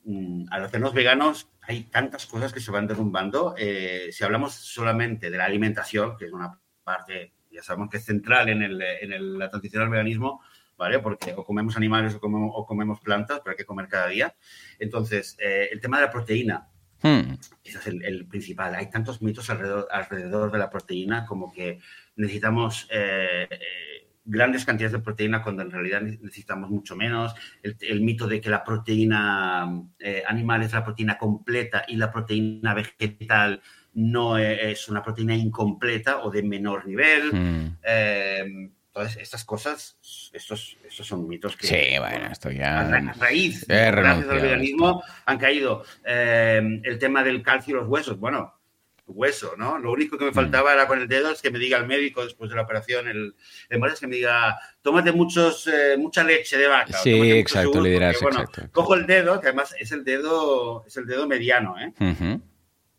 Mm, al hacernos veganos hay tantas cosas que se van derrumbando. si hablamos solamente de la alimentación, que es una parte, ya sabemos que es central en, el, en la transición al veganismo, ¿vale? Porque o comemos animales o comemos, plantas, pero hay que comer cada día. Entonces, eh, el tema de la proteína, hmm. ese es el, principal. Hay tantos mitos alrededor, alrededor, de la proteína como que necesitamos... Eh, eh, grandes cantidades de proteína cuando en realidad necesitamos mucho menos. El, mito de que la proteína eh, animal es la proteína completa y la proteína vegetal no e, es una proteína incompleta o de menor nivel. Hmm. Eh, entonces, estas cosas, estos, estos son mitos que... Sí, bueno, esto ya... A raíz, gracias al veganismo, han caído. Eh, el tema del calcio y los huesos, bueno, hueso, ¿no? Lo único que me mm. faltaba era con el dedo es que me diga el médico después de la operación, el, es que me diga, tómate muchos, eh, mucha leche de vaca. Sí, exacto, le dirás, bueno, Cojo el dedo, que además es el dedo, es el dedo mediano, ¿eh?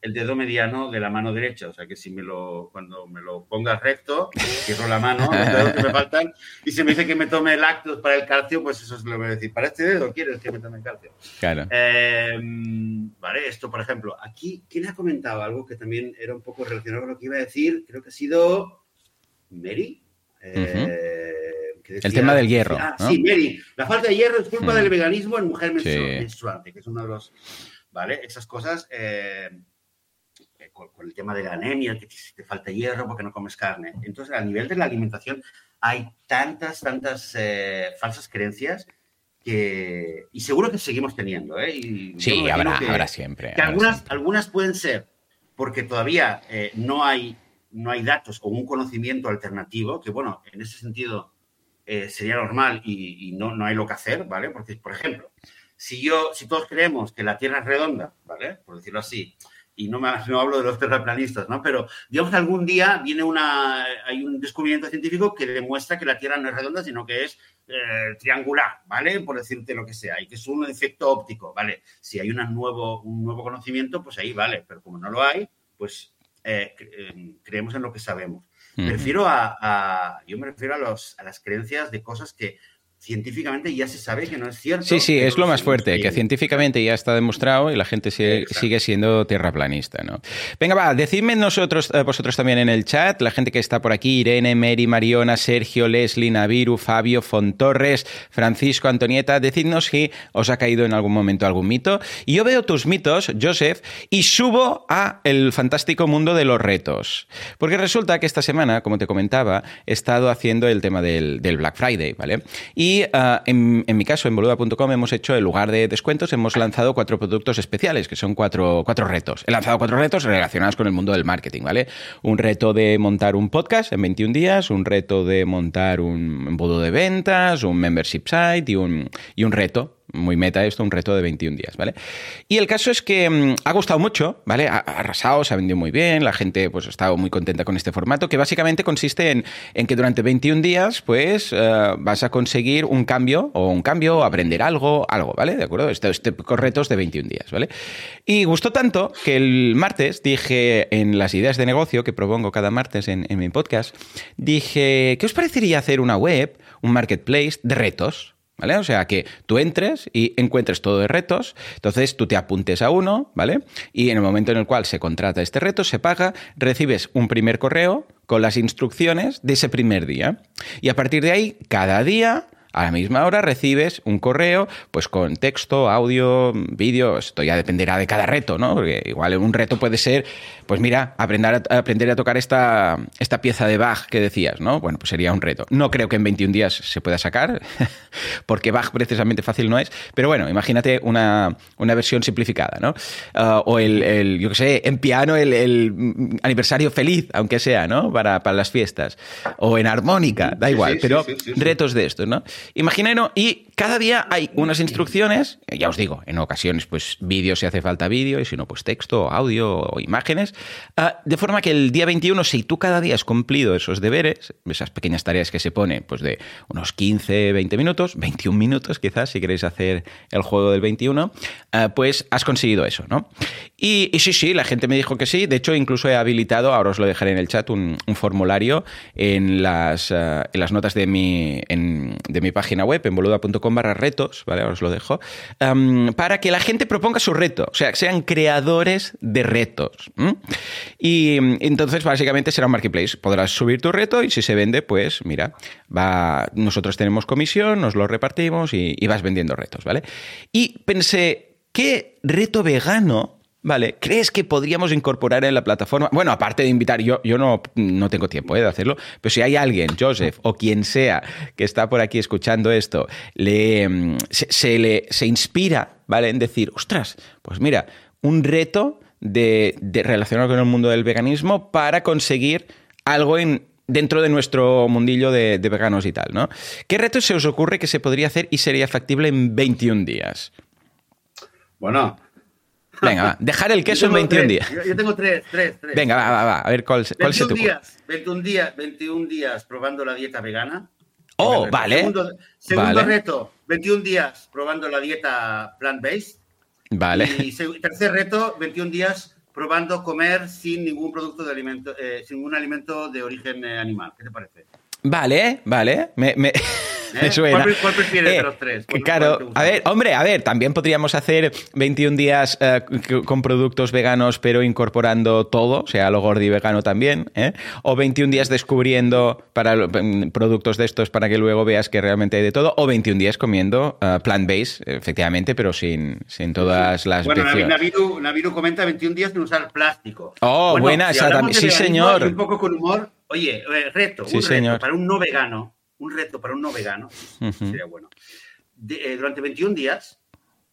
El dedo mediano de la mano derecha. O sea que si me lo, cuando me lo pongas recto, cierro la mano, los dedos que me faltan, y si me dice que me tome lácteos para el calcio, pues eso es lo que voy a decir. Para este dedo quieres que me tome calcio. Claro. Em, vale, esto por ejemplo. Aquí, ¿quién ha comentado algo que también era un poco relacionado con lo que iba a decir? Creo que ha sido Mary. Eh, el tema del hierro. Ah, sí, Mary. La falta de hierro es culpa del veganismo en mujer menstruante, que es uno de los. ¿Vale? Esas cosas. Eh, con, el tema de la anemia, que te, falta hierro porque no comes carne. Entonces, a nivel de la alimentación hay tantas, tantas eh, falsas creencias que, y seguro que seguimos teniendo. ¿eh? sí, habrá, siempre. Que algunas, algunas pueden ser porque todavía eh, no, hay, no hay datos o un conocimiento alternativo, que bueno, en ese sentido eh, sería normal y, y, no, no hay lo que hacer, ¿vale? Porque, por ejemplo, si yo, si todos creemos que la Tierra es redonda, ¿vale? Por decirlo así, y no, me, no hablo de los terraplanistas, ¿no? Pero digamos que algún día viene una, hay un descubrimiento científico que demuestra que la Tierra no es redonda, sino que es eh, triangular, ¿vale? Por decirte lo que sea, y que es un efecto óptico, ¿vale? Si hay una nuevo, un nuevo conocimiento, pues ahí vale, pero como no lo hay, pues eh, eh, creemos en lo que sabemos. Me refiero a, a, yo me refiero a, los, a las creencias de cosas que científicamente ya se sabe que no es cierto. Sí, sí, es lo más fuerte, que científicamente ya está demostrado y la gente sigue, siendo terraplanista, ¿no? Venga, va, decidme nosotros, eh, vosotros también en el chat, la gente que está por aquí, Irene, Mary, Mariona, Sergio, Leslie, Naviru, Fabio, Fontorres, Francisco, Antonieta, decidnos si os ha caído en algún momento algún mito. Y yo veo tus mitos, Joseph, y subo a el fantástico mundo de los retos. Porque resulta que esta semana, como te comentaba, he estado haciendo el tema del, del Black Friday, ¿vale? Y y ah, en, mi caso, en boluda.com hemos hecho, en lugar de descuentos, hemos lanzado cuatro productos especiales, que son cuatro, cuatro retos. He lanzado cuatro retos relacionados con el mundo del marketing, ¿vale? Un reto de montar un podcast en 21 días, un reto de montar un embudo de ventas, un membership site y un, y un reto muy meta esto, un reto de 21 días, ¿vale? Y el caso es que mm, ha gustado mucho, ¿vale? Ha, arrasado, se ha vendido muy bien, la gente pues ha estado muy contenta con este formato, que básicamente consiste en, en que durante 21 días pues eh, vas a conseguir un cambio o un cambio, aprender algo, algo, ¿vale? ¿De acuerdo? Estos este, retos de 21 días, ¿vale? Y gustó tanto que el martes dije en las ideas de negocio que propongo cada martes en, en mi podcast, dije, ¿qué os parecería hacer una web, un marketplace de retos? ¿Vale? O sea, que tú entres y encuentres todo de retos, entonces tú te apuntes a uno, ¿vale? Y en el momento en el cual se contrata este reto, se paga, recibes un primer correo con las instrucciones de ese primer día. Y a partir de ahí, cada día a la misma hora recibes un correo pues con texto, audio, vídeo, esto ya dependerá de cada reto, ¿no? Porque igual un reto puede ser, pues mira, aprender a, aprender a tocar esta, esta pieza de Bach que decías, ¿no? Bueno, pues sería un reto. No creo que en 21 días se pueda sacar, <laughs> porque Bach precisamente fácil no es, pero bueno, imagínate una, versión simplificada, ¿no? Ah, o el, yo qué sé, en piano el, aniversario feliz, aunque sea, ¿no? Para, las fiestas. O en armónica, da igual, pero retos de estos, ¿no? Imaginaros, y cada día hay unas instrucciones, ya os digo, en ocasiones pues vídeo si hace falta vídeo, y si no pues texto, audio o imágenes, ah, de forma que el día 21, si tú cada día has cumplido esos deberes, esas pequeñas tareas que se pone pues de unos 15, 20 minutos, <laughs> 21 minutos quizás si queréis hacer el juego del 21, ah, pues has conseguido eso, ¿no? Y, sí, sí, la gente me dijo que sí, de hecho incluso he habilitado, ahora os lo dejaré en el chat, un, formulario en las, ah, en las notas de mi, de mi página web, en boluda.com barra retos, ¿vale? Os lo dejo, para que la gente proponga su reto, o sea, sean creadores de retos. Y entonces, básicamente, será un marketplace. Podrás subir tu reto y si se vende, pues mira, va, nosotros tenemos comisión, nos lo repartimos y, y vas vendiendo retos, ¿vale? Y pensé, ¿qué reto vegano ¿vale? ¿Crees que podríamos incorporar en la plataforma? Bueno, aparte de invitar, yo, yo no, no tengo tiempo ¿eh? de hacerlo, pero si hay alguien, Joseph o quien sea que está por aquí escuchando esto, le, mm, se, le, se inspira, ¿vale? En decir, ostras, pues mira, un reto de, relacionar con el mundo del veganismo para conseguir algo en, dentro de nuestro mundillo de, de, veganos y tal, ¿no? ¿Qué reto se os ocurre que se podría hacer y sería factible en 21 días? Bueno. Venga, va. Dejar el queso en 21 tres, días. Yo, tengo tres, tres, tres. Venga, va, va, va. A ver cuál, cuál se te ocurre. días, 21 días, 21 días probando la dieta vegana. Oh, vale. Segundo, segundo vale. reto, 21 días probando la dieta plant-based. Vale. Y tercer reto, 21 días probando comer sin ningún producto de alimento, eh, sin ningún alimento de origen eh, animal. ¿Qué te parece? Vale, vale. Me, me, <laughs> <laughs> ¿Eh? suena. ¿Cuál, cuál prefieres Eh, de los tres? ¿Cuál- claro, a ver, hombre, a ver, también podríamos hacer 21 días eh, con productos veganos, pero incorporando todo, o sea, lo gordi vegano también, ¿eh? O 21 días descubriendo para mm, productos de estos para que luego veas que realmente hay de todo, o 21 días comiendo eh, plant-based, efectivamente, pero sin, sin todas las Bueno. Naviru, Naviru comenta 21 días sin usar plástico. Oh, Bueno, buena, si esa Sí, señor. Un poco con humor. Oye, reto, Sí, un reto señor. para un no vegano, un reto para un no vegano, Ujú. sería bueno. De- eh, durante 21 días,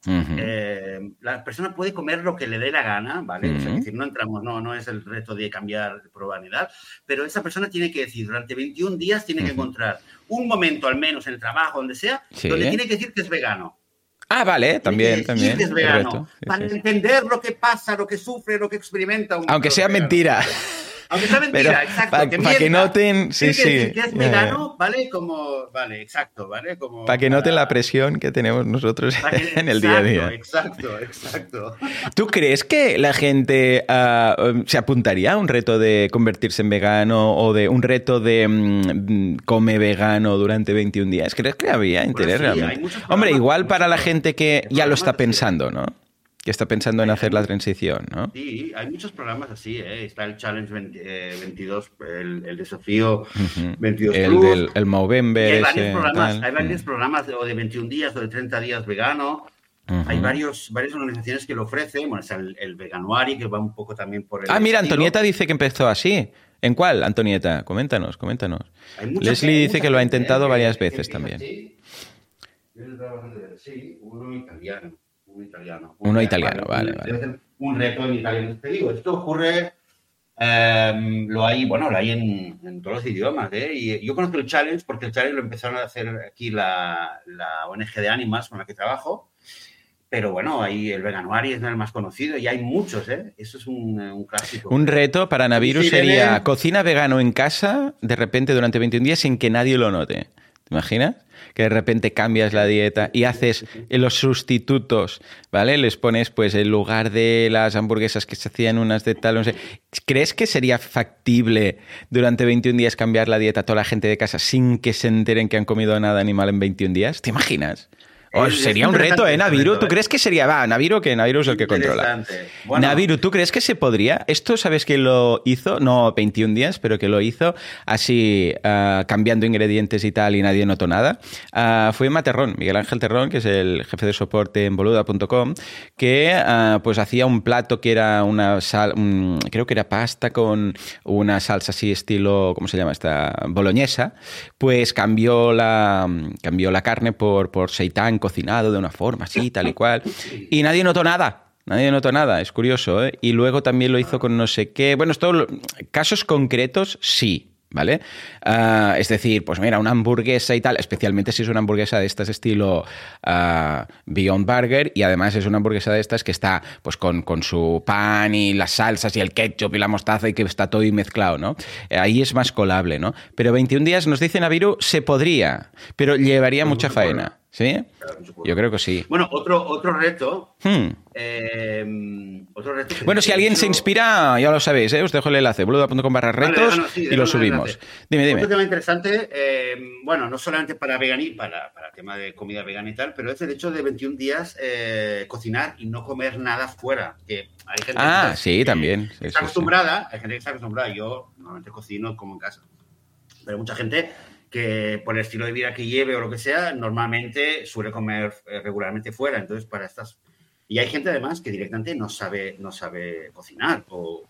Ujú. eh, la persona puede comer lo que le dé la gana, ¿vale? O sea, es decir, no entramos, no, no es el reto de cambiar, de probar ni tal, pero esa persona tiene que decir, durante 21 días tiene que encontrar un momento, al menos en el trabajo, donde sea, Sí. donde tiene que decir que es vegano. Ah, vale, también, que también. es vegano. Sí, para sí. entender lo que pasa, lo que sufre, lo que experimenta un Aunque un sea vegano. mentira. <laughs> Aunque sea mentira, Pero exacto. pa- que pa' que mienta. noten, sí, que sí, que es vegano, ¿vale? Como, vale, exacto, ¿vale? Como Para que noten la presión que tenemos nosotros para que- <laughs> en el día a día. Exacto, exacto. <laughs> ¿Tú crees que la gente ah, um, se apuntaría a un reto de convertirse en vegano o de un reto de mm, come vegano durante 21 días? ¿Crees que habría interés sí, hay realmente? Hombre, igual para la gente que ya lo está pensando, ¿no? Que está pensando en hacer la transición, ¿no? Sí, hay muchos programas así, ¿eh? Está el Challenge 20, eh, 22, el, el desafío Ujú. 22 El Plus. del el Y hay Movember varios ese, programas, tal. hay varios programas de, o de 21 días o de 30 días vegano. Hay varios, varias organizaciones que lo ofrecen. Bueno, está el, el Veganuari, que va un poco también por el. Ah, mira, estilo. Antonieta dice que empezó así. ¿En cuál, Antonieta? Coméntanos, coméntanos. Leslie dice que lo ha intentado ¿eh? varias veces también. Sí, uno italiano. Uno italiano. Uno italiano, vale, un- vale. Un reto en italiano. Te digo, esto ocurre. em, lo hay, bueno, lo hay en, en todos los idiomas, ¿eh? Y yo conozco el challenge porque el challenge lo empezaron a hacer aquí la, la ONG de Ánimas con la que trabajo. Pero bueno, ahí el Veganuari es el más conocido y hay muchos, ¿eh? Eso es un, un clásico. Un reto para Naviru Sí, sería cocina vegano en casa de repente durante 21 días sin que nadie lo note. ¿Te imaginas? Que de repente cambias la dieta y haces los sustitutos, ¿vale? Les pones, pues, en lugar de las hamburguesas que se hacían unas de tal, no sé. ¿Crees que sería factible durante 21 días cambiar la dieta a toda la gente de casa sin que se enteren que han comido nada animal en 21 días? ¿Te imaginas? Oh, sería un reto, ¿eh, ese Naviru? ¿Tú ¿eh? crees que sería? Va, Naviru, que Naviru es el que controla. Bueno, Naviru, ¿tú crees que se podría? Esto sabes que lo hizo, no 21 días, pero que lo hizo así, ah, cambiando ingredientes y tal, y nadie notó nada. Ah, fue Materrón, Miguel Ángel Terrón, que es el jefe de soporte en boluda.com, que ah, pues hacía un plato que era una sal, creo que era pasta con una salsa así estilo, ¿cómo se llama esta? Boloñesa, pues cambió la, cambió la carne por, por seitán cocinado de una forma así, tal y cual, y nadie notó nada. Nadie notó nada, es curioso, ¿eh? Y luego también lo hizo con no sé qué. Bueno, esto, casos concretos, sí, ¿vale? Ah, es decir, pues mira, una hamburguesa y tal, especialmente si es una hamburguesa de estas estilo ah, Beyond Burger, y además es una hamburguesa de estas que está pues con, con su pan y las salsas y el ketchup y la mostaza y que está todo mezclado, ¿no? Eh, Ahí es más colable, ¿no? Pero 21 días, nos dice Naviru, se podría, pero llevaría mucha faena, ¿sí? Claro. Yo creo que sí. Bueno, otro, otro reto. Hmm. eh, otro reto Bueno, si alguien hecho- se inspira, ya lo sabéis, ¿eh? os dejo el enlace, boluda.com barra Vale, retos déjanos, sí, y lo el subimos. Dime, dime. Otro tema interesante, eh, bueno, no solamente para vegani, para, para tema de comida vegana y tal, pero es el hecho de 21 días eh, cocinar y no comer nada fuera. Que hay gente Ah, que- sí, que también. Sí, está sí, sí. acostumbrada, hay gente que está acostumbrada. Yo normalmente cocino como en casa. Pero mucha gente que por el estilo de vida que lleve o lo que sea, normalmente suele comer eh, regularmente fuera. Entonces, para estas Y hay gente además que directamente no sabe, no sabe cocinar o,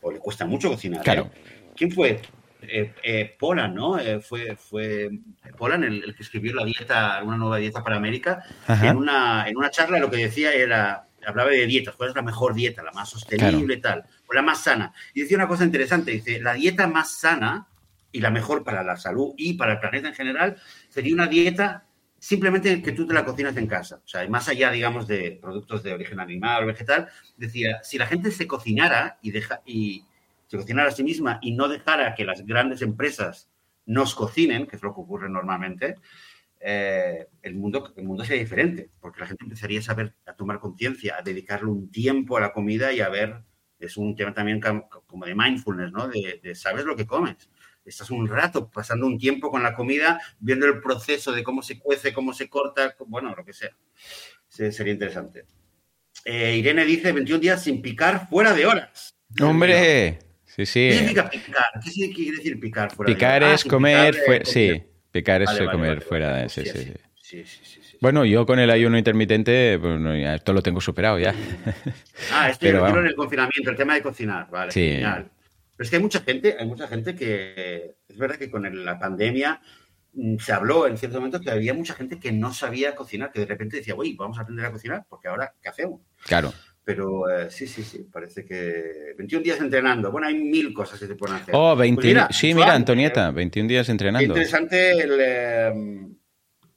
o le cuesta mucho cocinar. ¿eh? Claro. ¿Quién fue? Eh, eh, Polan, ¿no? Eh, fue, fue Polan el, el, que escribió la dieta, una nueva dieta para América. En una, en una charla lo que decía era, hablaba de dietas, cuál es la mejor dieta, la más sostenible, claro. tal, o la más sana. Y decía una cosa interesante, dice, la dieta más sana y la mejor para la salud y para el planeta en general sería una dieta simplemente que tú te la cocinas en casa. O sea, más allá, digamos, de productos de origen animal o vegetal, decía, si la gente se cocinara y, deja, y se cocinara a sí misma y no dejara que las grandes empresas nos cocinen, que es lo que ocurre normalmente, eh, el, mundo, el mundo sería diferente, porque la gente empezaría a saber, a tomar conciencia, a dedicarle un tiempo a la comida y a ver, es un tema también como de mindfulness, ¿no? De, de sabes lo que comes. Estás un rato pasando un tiempo con la comida, viendo el proceso de cómo se cuece, cómo se corta, bueno, lo que sea. Sí, sería interesante. Eh, Irene dice 21 días sin picar fuera de horas. ¡Hombre! Sí, sí. ¿Qué significa picar? ¿Qué quiere decir picar fuera picar de horas? es ah, comer, fuera, sí. Picar es vale, vale, comer vale, fuera de sí, sí, sí. sí, bueno, yo con el ayuno intermitente, ya esto lo tengo superado ya. Ah, esto yo en el confinamiento, el tema de cocinar, vale, sí. genial. Pero es que hay mucha gente, hay mucha gente que es verdad que con la pandemia mmm, se habló en cierto momento que había mucha gente que no sabía cocinar, que de repente decía, uy, vamos a aprender a cocinar, porque ahora, ¿qué hacemos? Claro. Pero eh, sí, sí, sí, parece que 21 días entrenando. Bueno, hay mil cosas que se pueden hacer. Oh, 20, pues mira, sí, mira, Antonieta, 21 días entrenando. Interesante el, eh,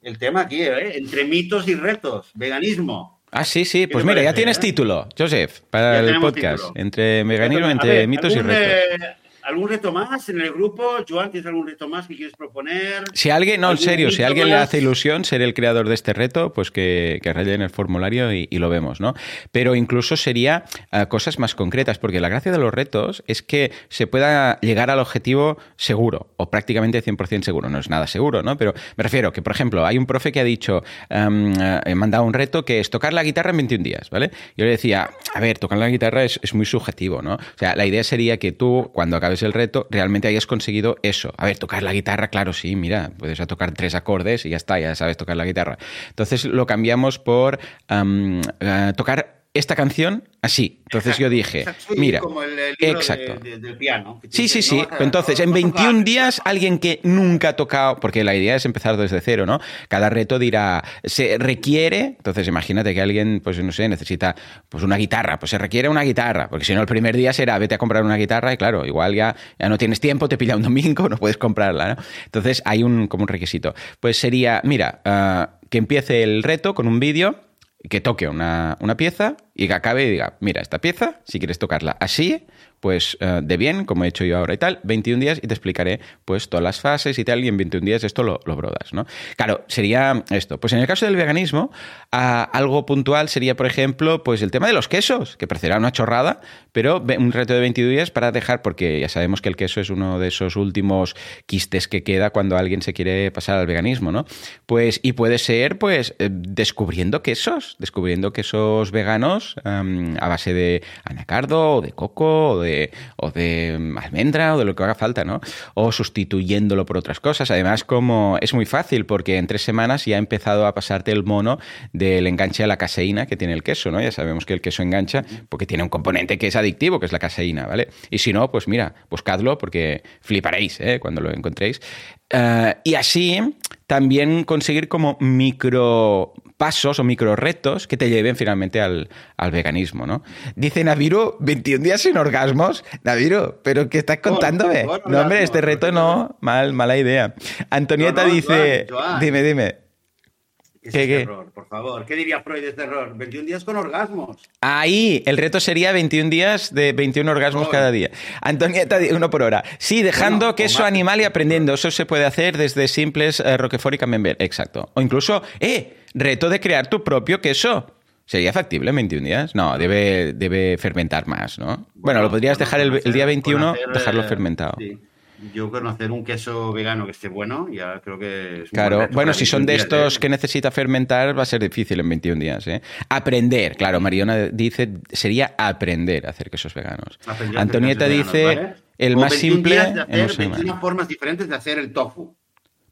el tema aquí, ¿eh? entre mitos y retos, veganismo. Ah, sí, sí, pues mira, ya tienes título, Joseph, para el podcast. Título. Entre veganismo, entre mitos y retos. ¿Algún reto más en el grupo? Joan, ¿tienes algún reto más que quieres proponer? Si alguien, no, en serio, si alguien más? le hace ilusión ser el creador de este reto, pues que, que rellene el formulario y, y, lo vemos, ¿no? Pero incluso sería uh, cosas más concretas, porque la gracia de los retos es que se pueda llegar al objetivo seguro, o prácticamente 100% seguro. No es nada seguro, ¿no? Pero me refiero que, por ejemplo, hay un profe que ha dicho, um, uh, he mandado un reto que es tocar la guitarra en 21 días, ¿vale? Yo le decía, a ver, tocar la guitarra es, es muy subjetivo, ¿no? O sea, la idea sería que tú, cuando acabes el reto, realmente hayas conseguido eso. A ver, tocar la guitarra, claro, sí, mira, puedes tocar tres acordes y ya está, ya sabes tocar la guitarra. Entonces lo cambiamos por uh, tocar esta canción así. Entonces exacto, yo dije, mira, como el, el exacto. De, de, del piano. Sí, sí, sí. No Entonces, en 21 días, alguien que nunca ha tocado, porque la idea es empezar desde cero, ¿no? Cada reto dirá, se requiere, entonces imagínate que alguien, pues no sé, necesita pues una guitarra, pues se requiere una guitarra, porque si no el primer día será, vete a comprar una guitarra y claro, igual ya, ya no tienes tiempo, te pilla un domingo, no puedes comprarla, ¿no? Entonces hay un, como un requisito. Pues sería, mira, uh, que empiece el reto con un vídeo que toque una, una, pieza y que acabe y diga, mira, esta pieza, si quieres tocarla así, pues uh, de bien, como he hecho yo ahora y tal, 21 días y te explicaré pues todas las fases y tal, y en 21 días esto lo, lo brodas, ¿no? Claro, sería esto. Pues en el caso del veganismo, algo puntual sería, por ejemplo, pues el tema de los quesos, que parecerá una chorrada, pero un reto de 22 días para dejar, porque ya sabemos que el queso es uno de esos últimos quistes que queda cuando alguien se quiere pasar al veganismo, ¿no? Pues, y puede ser, pues, eh, descubriendo quesos, descubriendo quesos veganos um, a base de anacardo o de coco o de de almendra o de lo que haga falta, ¿no? O sustituyéndolo por otras cosas. Además, como es muy fácil porque en tres semanas ya ha empezado a pasarte el mono del enganche a la caseína que tiene el queso, ¿no? Ya sabemos que el queso engancha porque tiene un componente que es adictivo, que es la caseína, ¿vale? Y si no, pues mira, buscadlo porque fliparéis ¿eh? cuando lo encontréis. Uh, y así también conseguir como micro pasos o micro retos que te lleven finalmente al, al veganismo, ¿no? Dice Naviru, 21 días sin orgasmos. Naviru, ¿pero qué estás contándome? Bueno, bueno, no, hombre, este reto no, mal, mala idea. Antonieta no, dice, Joan, Joan. dime, dime. ¿Qué ¿Qué, este error, por favor? ¿Qué diría Freud de este error? 21 días con orgasmos. Ahí, el reto sería 21 días de 21 orgasmos cada día. Antonieta, uno por hora. Sí, dejando bueno, queso animal y aprendiendo. Eso se puede hacer desde simples eh, Roquefort y Camembert. Exacto. O incluso, ¡eh! Reto de crear tu propio queso. ¿Sería factible en 21 días? No, debe, debe fermentar más, ¿no? Bueno, bueno lo podrías dejar el, el día 21, hacer, dejarlo fermentado. Sí yo conocer un queso vegano que esté bueno, ya creo que es Claro, bueno, si son de estos que necesita fermentar, va a ser difícil en 21 días. ¿eh? Aprender, claro, Mariona dice, sería aprender a hacer quesos veganos. Aprender Antonieta quesos dice, veganos, ¿vale? el o más simple. Días de hacer 21 formas diferentes de hacer el tofu.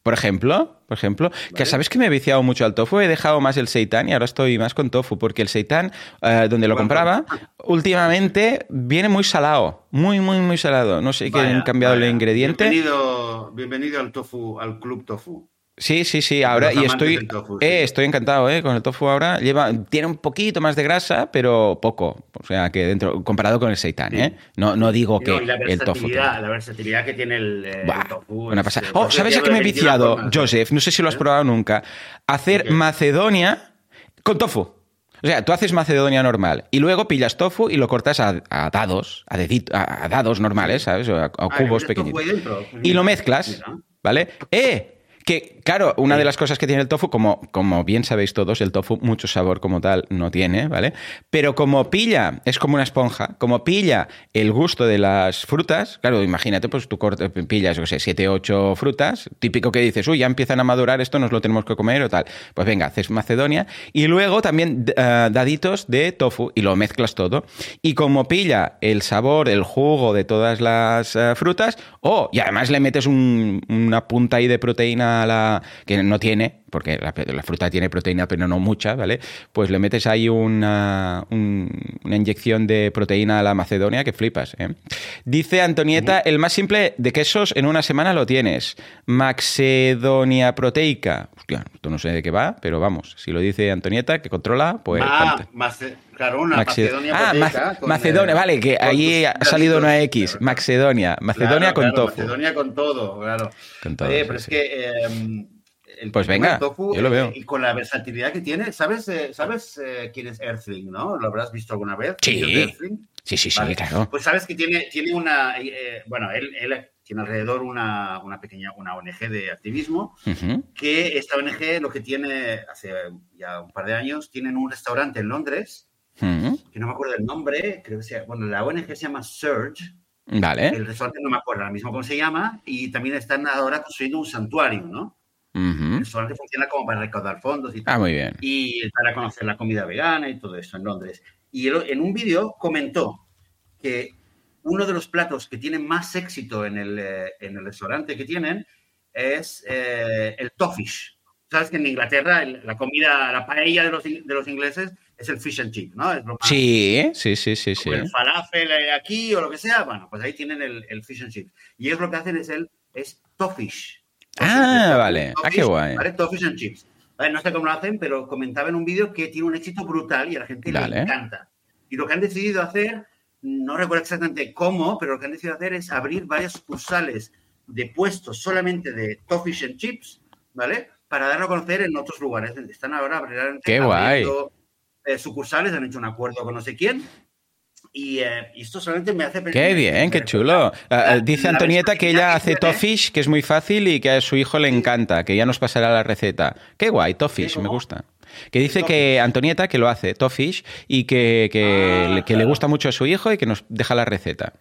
Por ejemplo, por ejemplo, que sabes que me he viciado mucho al tofu, he dejado más el seitan y ahora estoy más con tofu, porque el seitan, eh, donde lo compraba, <laughs> últimamente viene muy salado, muy, muy, muy salado. No sé qué han cambiado el ingrediente. Bienvenido, bienvenido al tofu, al club tofu. Sí, sí, sí, ahora y estoy, eh, estoy encantado eh, con el tofu ahora. Lleva, tiene un poquito más de grasa, pero poco. O sea, que dentro, comparado con el seitan, ¿eh? No, no digo que el tofu. La versatilidad que tiene el, eh, tofu. Una pasada. Oh, ¿sabes a qué me he viciado, Joseph? No sé si lo has probado nunca. Hacer Macedonia con tofu. O sea, tú haces Macedonia normal y luego pillas tofu y lo cortas a, dados, a, dados normales, ¿sabes? O a, ah, cubos pequeñitos. Y lo mezclas, ¿vale? ¡Eh! Que, claro, una de las cosas que tiene el tofu, como, como bien sabéis todos, el tofu mucho sabor como tal no tiene, ¿vale? Pero como pilla, es como una esponja, como pilla el gusto de las frutas, claro, imagínate, pues tú pillas, yo sé, siete, ocho frutas, típico que dices, uy, ya empiezan a madurar, esto nos lo tenemos que comer o tal. Pues venga, haces Macedonia y luego también eh, daditos de tofu y lo mezclas todo. Y como pilla el sabor, el jugo de todas las eh, frutas, oh, y además le metes una punta ahí de proteína la que no tiene, porque la, fruta tiene proteína, pero no mucha, ¿vale? Pues le metes ahí una, una inyección de proteína a la macedonia que flipas. ¿eh? Dice Antonieta, el más simple de quesos en una semana lo tienes. Macedonia proteica. Hostia, esto no sé de qué va, pero vamos, si lo dice Antonieta, que controla, pues... Ah, claro, una Macedonia ah, Macedonia, vale, que ahí ha salido una X. Macedonia. Macedonia con todo Macedonia con todo, claro. Con todo, pero es que... Em, pues venga, yo lo veo. Eh, y con la versatilidad que tiene, ¿sabes, eh, ¿sabes eh, quién es Earthling, no? ¿Lo habrás visto alguna vez? Sí, sí, sí, sí, claro. Pues sabes que tiene, tiene una, bueno, él, él, tiene alrededor una, una, pequeña, una ONG de activismo, que esta ONG lo que tiene, hace ya un par de años, tienen un restaurante en Londres, que no me acuerdo el nombre, creo que sea, bueno, la ONG se llama Surge, Vale. El restaurante no me acuerdo ahora mismo cómo se llama, y también están ahora construyendo un santuario, ¿no? Uh funciona como para recaudar fondos y tal. Ah, muy bien. Y para conocer la comida vegana y todo eso en Londres. Y él, en un vídeo comentó que uno de los platos que tienen más éxito en el, eh, en el restaurante que tienen es eh, el tofish. Sabes que en Inglaterra la comida, la paella de los, de los ingleses es el fish and chip, ¿no? sí, sí, sí, sí, sí. El falafel aquí o lo que sea, bueno, pues ahí tienen el, el fish and chip. Y ellos lo que hacen es el es tofish. Ah, vale. ah, qué guay. ¿vale? Toffees and chips. No sé cómo lo hacen, pero comentaba en un vídeo que tiene un éxito brutal y a la gente le encanta. Y lo que han decidido hacer, no recuerdo exactamente cómo, pero lo que han decidido hacer es abrir varias sucursales de puestos solamente de Toffees and Chips, ¿vale? Para darlo a conocer en otros lugares. Están ahora Qué guay. Eh, sucursales, han hecho un acuerdo con no sé quién eh, y, esto solamente me hace Qué bien, qué chulo. Ah, ah, dice Antonieta que ella hace tofish, que es muy fácil y que a su hijo le encanta, que ya nos pasará la receta. Qué guay, tofish, me gusta. Que dice que Antonieta que lo hace, tofish, y que, que, ah, le gusta mucho a su hijo y que nos deja la receta.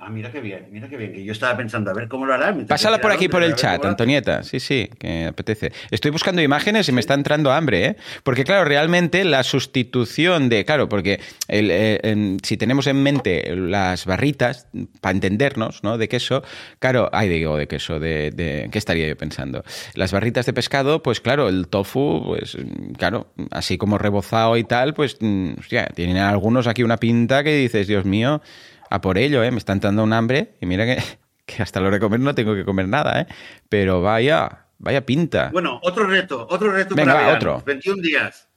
Ah, mira qué bien, mira qué bien, que yo estaba pensando a ver cómo lo hará. Pásala por aquí por el chat, Antonieta. Sí, sí, que apetece. Estoy buscando imágenes y me está entrando hambre, ¿eh? Porque claro, realmente la sustitución de, claro, porque eh, si tenemos en mente las barritas, para entendernos, ¿no? De queso, claro, ay, digo, de queso, de, de, ¿qué estaría yo pensando? Las barritas de pescado, pues claro, el tofu, pues claro, así como rebozado y tal, pues, hostia, tienen algunos aquí una pinta que dices, Dios mío, a por ello, ¿eh? Me está entrando un hambre y mira que, <laughs> que hasta lo de comer no tengo que comer nada, ¿eh? Pero vaya, vaya pinta. Bueno, otro reto, otro reto para otro. 21 días.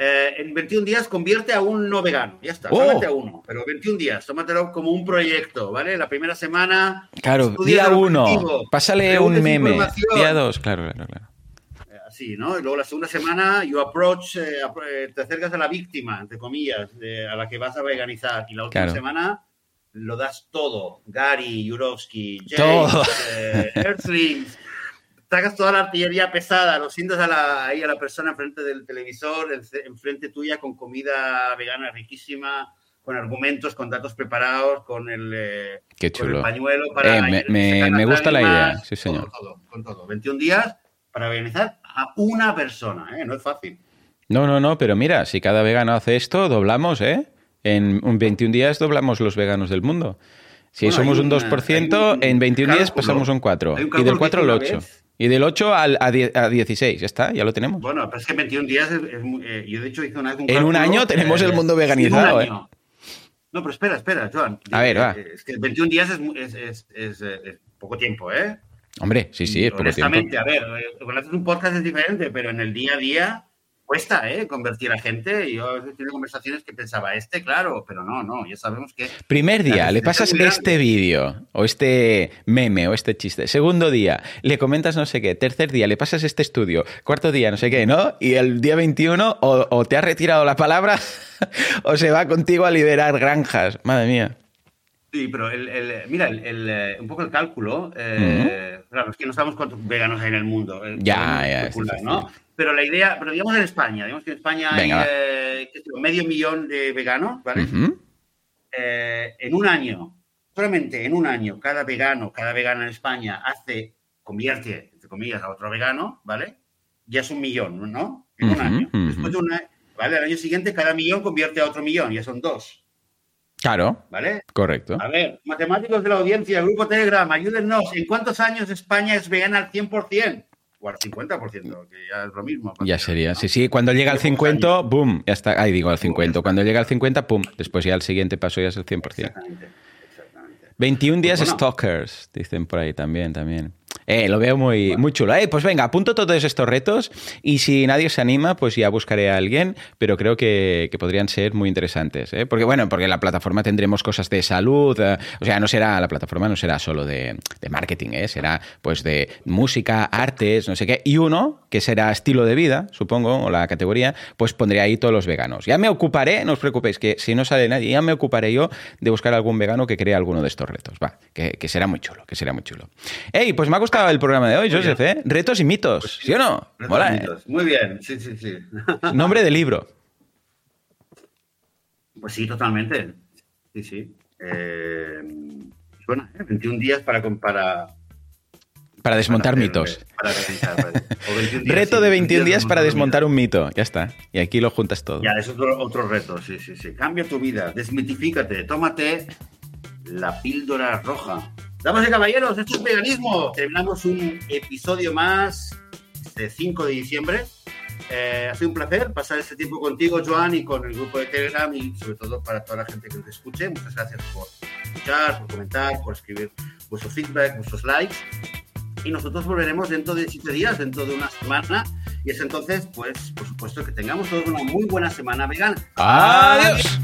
Eh, en 21 días convierte a un no vegano. Ya está, oh. a uno. Pero 21 días, tómatelo como un proyecto, ¿vale? La primera semana. Claro, día uno. Pásale un meme. Día dos, claro, claro, claro. Eh, así, ¿no? Y luego la segunda semana, you approach, eh, te acercas a la víctima, entre comillas, a la que vas a veganizar. Y la última semana lo das todo. Gary, Jurovsky, James, eh, Earthlings. Sacas toda la artillería pesada, lo sientas a la, ahí a la persona enfrente del televisor, enfrente tuya con comida vegana riquísima, con argumentos, con datos preparados, con el, eh, pañuelo para... Eh, me, gusta la idea, sí señor. con todo. 21 días para veganizar a una persona, ¿eh? No es fácil. No, no, no, pero mira, si cada vegano hace esto, doblamos, ¿eh? En un 21 días doblamos los veganos del mundo. Si somos un 2%, en 21 días pasamos un 4. y del 4 al 8. Y del 8 al, a, 10 a 16, ya está, ya lo tenemos. Bueno, pero es que 21 días, es, es muy- eh, yo de hecho hice una vez un En un año tenemos eh, el mundo <laughs> veganizado, año. No, pero espera, espera, Joan. A ver, va. Eh, Es que 21 días es, es, eh, poco tiempo, ¿eh? Hombre, sí, sí, es poco tiempo. Honestamente, a ver, eh, cuando haces un podcast es diferente, pero en el día a día cuesta, ¿eh? Convertir a gente. Yo he tenido conversaciones que pensaba, este, claro, pero no, no, ya sabemos que... Primer día, le pasas este vídeo, o este meme, o este chiste. Segundo día, le comentas no sé qué. Tercer día, le pasas este estudio. Cuarto día, no sé qué, ¿no? Y el día 21, o, o te ha retirado la palabra, <laughs> o se va contigo a liderar granjas. Madre mía. Sí, pero el, el- mira, el, el, eh, un poco el cálculo, eh, claro, es que no sabemos cuántos veganos hay en el mundo. eh, Ya, ya, sí, sí, ¿no? Pero la idea, pero digamos en España, digamos que en España Venga, hay eh, medio millón de veganos, ¿vale? Eh, en un año, solamente en un año, cada vegano, cada vegana en España hace, convierte, entre comillas, a otro vegano, ¿vale? Ya es un millón, ¿no? En un año. Después de una, ¿vale? Al año siguiente, cada millón convierte a otro millón, ya son dos, Claro, ¿vale? correcto. A ver, matemáticos de la audiencia, grupo Telegram, ayúdennos. ¿En cuántos años España es vegana al 100%? O al 50%, que ya es lo mismo. Ya sería. Sí, sí, cuando llega al 50, boom, ya está. Ahí digo, al 50. Cuando llega al 50, pum. Después ya el siguiente paso ya es el 100%. Exactamente, exactamente. 21 días Pues bueno. stalkers, dicen por ahí también, también. Eh, lo veo muy, muy chulo. Eh, pues venga, apunto todos estos retos y si nadie se anima, pues ya buscaré a alguien, pero creo que, que podrían ser muy interesantes. ¿eh? Porque bueno, porque en la plataforma tendremos cosas de salud, eh, o sea, no será, la plataforma no será solo de, de marketing, ¿eh? será pues de música, artes, no sé qué, y uno, que será estilo de vida, supongo, o la categoría, pues pondré ahí todos los veganos. Ya me ocuparé, no os preocupéis, que si no sale nadie, ya me ocuparé yo de buscar algún vegano que crea alguno de estos retos. Va, que, que será muy chulo, que será muy chulo. Ey, pues me ha gustado el programa de hoy, Joseph, ¿eh? Retos y mitos, ¿sí o no? Retos Mola, ¿eh? Muy bien, sí, sí, sí. <laughs> Nombre de libro. Pues sí, totalmente. Sí, sí. Eh, suena, ¿eh? 21 días para... para Para desmontar para mitos. Para realizar, vale. <laughs> O 21 días, Reto de 21 días para desmontar un mito. Ya está. Y aquí lo juntas todo. Ya, es otro, otro reto, sí, sí, sí. Cambia tu vida, desmitifícate, tómate la píldora roja. Damas y caballeros, esto es veganismo. Terminamos un episodio más de 5 de diciembre. Eh, ha sido un placer pasar este tiempo contigo, Joan, y con el grupo de Telegram y sobre todo para toda la gente que nos escuche. Muchas gracias por escuchar, por comentar, por escribir vuestro feedback, vuestros likes. Y nosotros volveremos dentro de siete días, dentro de una semana. Y es entonces, pues, por supuesto, que tengamos todos una muy buena semana vegana. Adiós.